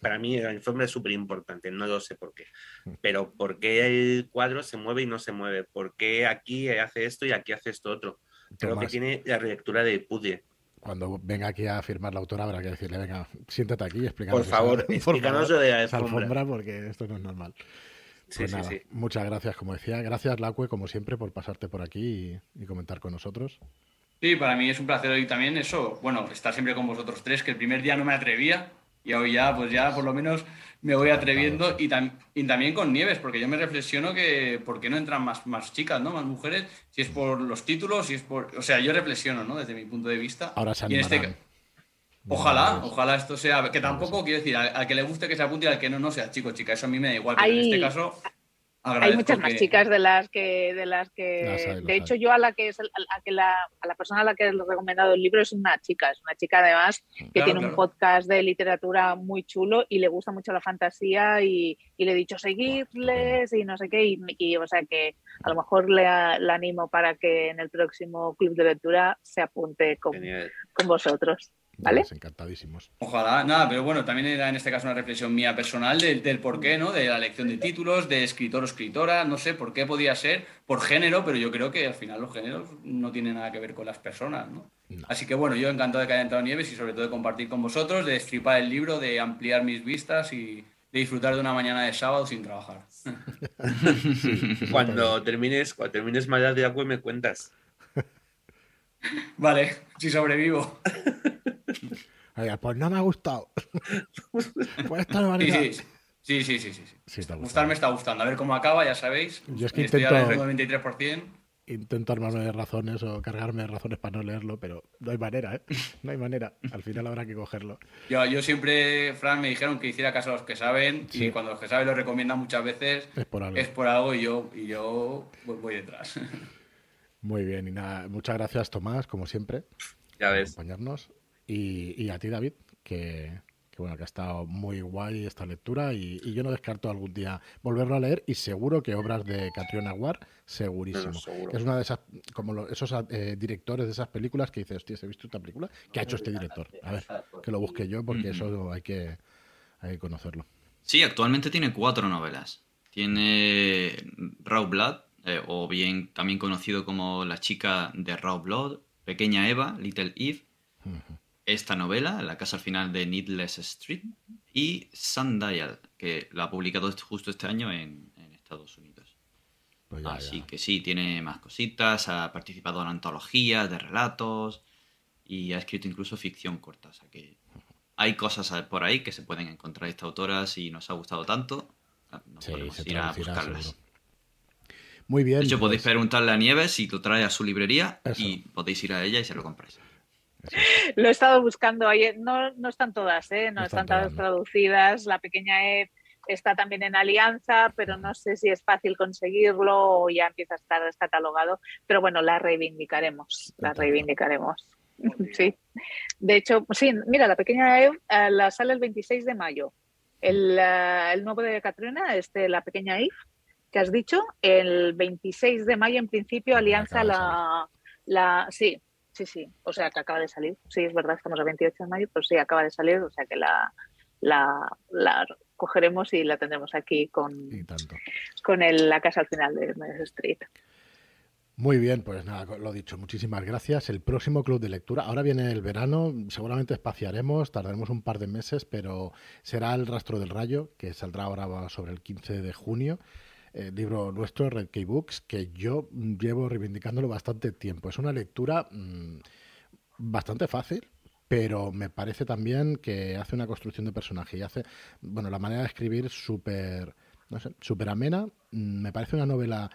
Para mí el informe es súper importante, no lo sé por qué. Mm. Pero ¿por qué el cuadro se mueve y no se mueve? ¿Por qué aquí hace esto y aquí hace esto otro? Creo que tiene la relectura de Pudie. Cuando venga aquí a firmar la autora habrá que decirle, venga, siéntate aquí y explícanos. Por favor, *laughs* explícanos lo de la alfombra. porque esto no es normal. Pues sí, muchas gracias, como decía. Gracias, Lacue, como siempre, por pasarte por aquí y, y comentar con nosotros. Sí, para mí es un placer hoy también eso, bueno, estar siempre con vosotros tres, que el primer día no me atrevía, y hoy ya, pues ya por lo menos me voy atreviendo y, también con Nieves, porque yo me reflexiono que por qué no entran más, más chicas, ¿no? Más mujeres, si es por los títulos, si es por... O sea, yo reflexiono, ¿no? Desde mi punto de vista. Ahora se y este Ojalá, ojalá esto sea... Que tampoco, quiero decir, al, que le guste que se apunte y al que no, no sea chico, chica. Eso a mí me da igual, pero en este caso... Hay muchas más chicas de las que, de las que, de hecho yo a la que es a que la, a la persona a la que he recomendado el libro es una chica, es una chica además que tiene un podcast de literatura muy chulo y le gusta mucho la fantasía y, y le he dicho seguirles y no sé qué y, o sea que a lo mejor le, le, animo para que en el próximo club de lectura se apunte con, con vosotros. ¿Vale? Encantadísimos. Ojalá, nada, pero bueno, también era en este caso una reflexión mía personal del, del por qué, ¿no? De la elección de títulos, de escritor o escritora, no sé por qué podía ser, por género, pero yo creo que al final los géneros no tienen nada que ver con las personas, ¿no? Así que bueno, yo encantado de que haya entrado Nieves y sobre todo de compartir con vosotros, de destripar el libro, de ampliar mis vistas y de disfrutar de una mañana de sábado sin trabajar. *laughs* cuando termines, cuando termines Maldad de Agua me cuentas. Vale, si sobrevivo. pues no me ha gustado. *laughs* pues sí, sí, sí, sí, sí, sí. Gustarme está gustando. A ver cómo acaba, ya sabéis. Yo es que intento... 93%. intento armarme de razones o cargarme de razones para no leerlo, pero no hay manera, ¿eh? No hay manera. Al final habrá que cogerlo. Yo, yo siempre, Fran, me dijeron que hiciera caso a los que saben y cuando los que saben lo recomiendan muchas veces es por algo, es por algo y yo, y yo voy detrás. Muy bien, y nada, muchas gracias Tomás, como siempre, ya ves. por acompañarnos. Y, y a ti, David, que, bueno, que ha estado muy guay esta lectura y, yo no descarto algún día volverlo a leer y seguro que obras de Catriona War, segurísimo. Es una de esas, como esos eh, directores de esas películas que dices, hostia, ¿he visto esta película? ¿Qué ha hecho este director? A ver, que lo busque yo porque eso hay que, hay que conocerlo. Sí, actualmente tiene cuatro novelas. Tiene Raw Blood, eh, o bien también conocido como La chica de Raw Blood, Pequeña Eva, Little Eve, esta novela, La casa al final de Needless Street, y Sundial, que la ha publicado justo este año en, Estados Unidos. Pues Así que sí, tiene más cositas, ha participado en antologías de relatos y ha escrito incluso ficción corta. O sea que hay cosas por ahí que se pueden encontrar esta autora si nos ha gustado tanto. Nos podemos ir a buscarlas. Muy bien. De hecho, podéis pues preguntarle a Nieves si lo trae a su librería y podéis ir a ella y se lo compráis. Lo he estado buscando ayer. No, no están todas, ¿eh? no, están, todas traducidas. La pequeña E está también en alianza, pero no sé si es fácil conseguirlo o ya empieza a estar descatalogado. Pero bueno, la reivindicaremos, la reivindicaremos. *laughs* Sí. De hecho, sí, mira, la pequeña E la sale el 26 de mayo. El, eh, el nuevo de Catrina, este, la pequeña Eve, que has dicho, el 26 de mayo en principio alianza la, la, sí, Sí, sí, o sea que acaba de salir. Sí, es verdad, estamos a 28 de mayo, pero sí, acaba de salir, o sea que la, la, cogeremos y la tendremos aquí con, con el, la casa al final de Medes Street. Muy bien, pues nada, lo dicho, muchísimas gracias. El próximo club de lectura, ahora viene el verano, seguramente espaciaremos, tardaremos un par de meses, pero será el rastro del rayo, que saldrá ahora sobre el 15 de junio el libro nuestro, Red Key Books, que yo llevo reivindicándolo bastante tiempo. Es una lectura mm, bastante fácil, pero me parece también que hace una construcción de personaje y hace, bueno, la manera de escribir súper, no sé, súper amena. Mm, me parece una novela,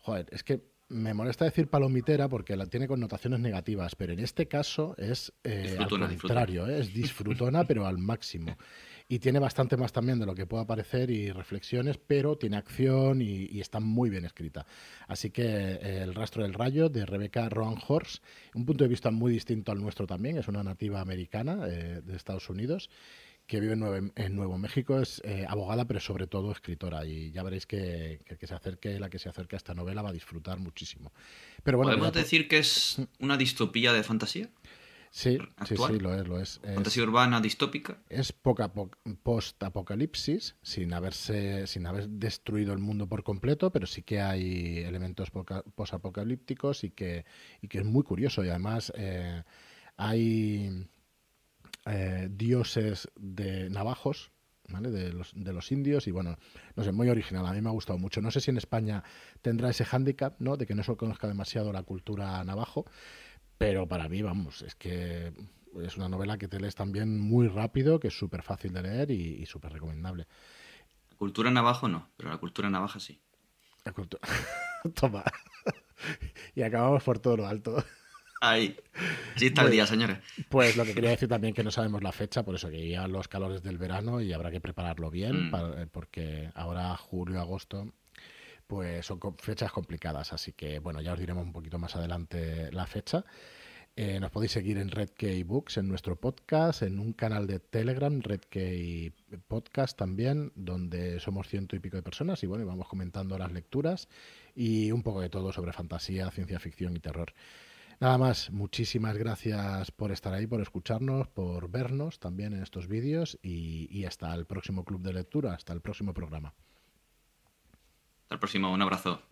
joder, es que me molesta decir palomitera porque la tiene connotaciones negativas, pero en este caso es eh, al contrario, ¿eh? es disfrutona, *laughs* pero al máximo y tiene bastante más también de lo que pueda parecer y reflexiones, pero tiene acción y, está muy bien escrita. Así que eh, El rastro del rayo de Rebecca Roan Horse, un punto de vista muy distinto al nuestro también, es una nativa americana eh, de Estados Unidos que vive en Nuevo, México, es eh, abogada, pero sobre todo escritora. Y ya veréis que, que, se acerque, la que se acerque a esta novela va a disfrutar muchísimo. Pero bueno, ¿Podemos decir que es una distopía de fantasía? Sí, sí, sí, lo es, lo es. Fantasía urbana distópica. Es post-apocalipsis, sin haberse, sin haber destruido el mundo por completo, pero sí que hay elementos post-apocalípticos y que, y que es muy curioso. Y además eh, hay eh, dioses de navajos, ¿Vale? De, los, de los indios y bueno, no sé, muy original, a mí me ha gustado mucho. No sé si en España tendrá ese hándicap, ¿no? De que no se conozca demasiado la cultura navajo, pero para mí, vamos, es que es una novela que te lees también muy rápido, que es súper fácil de leer y, súper recomendable. La cultura navajo no, pero la cultura navaja sí. La cultura... *laughs* Toma. *laughs* y acabamos por todo lo alto. Ahí. Sí está el día, señores. Pues lo que quería decir también que no sabemos la fecha, por eso que ya los calores del verano y habrá que prepararlo bien, mm. porque ahora julio, agosto, pues son fechas complicadas. Así que, bueno, ya os diremos un poquito más adelante la fecha. Eh, nos podéis seguir en Red Books, en nuestro podcast, en un canal de Telegram, Red Podcast también, donde somos ciento y pico de personas y bueno, vamos comentando las lecturas y un poco de todo sobre fantasía, ciencia ficción y terror. Nada más, muchísimas gracias por estar ahí, por escucharnos, por vernos también en estos vídeos y hasta el próximo club de lectura, hasta el próximo programa. Hasta el próximo, un abrazo.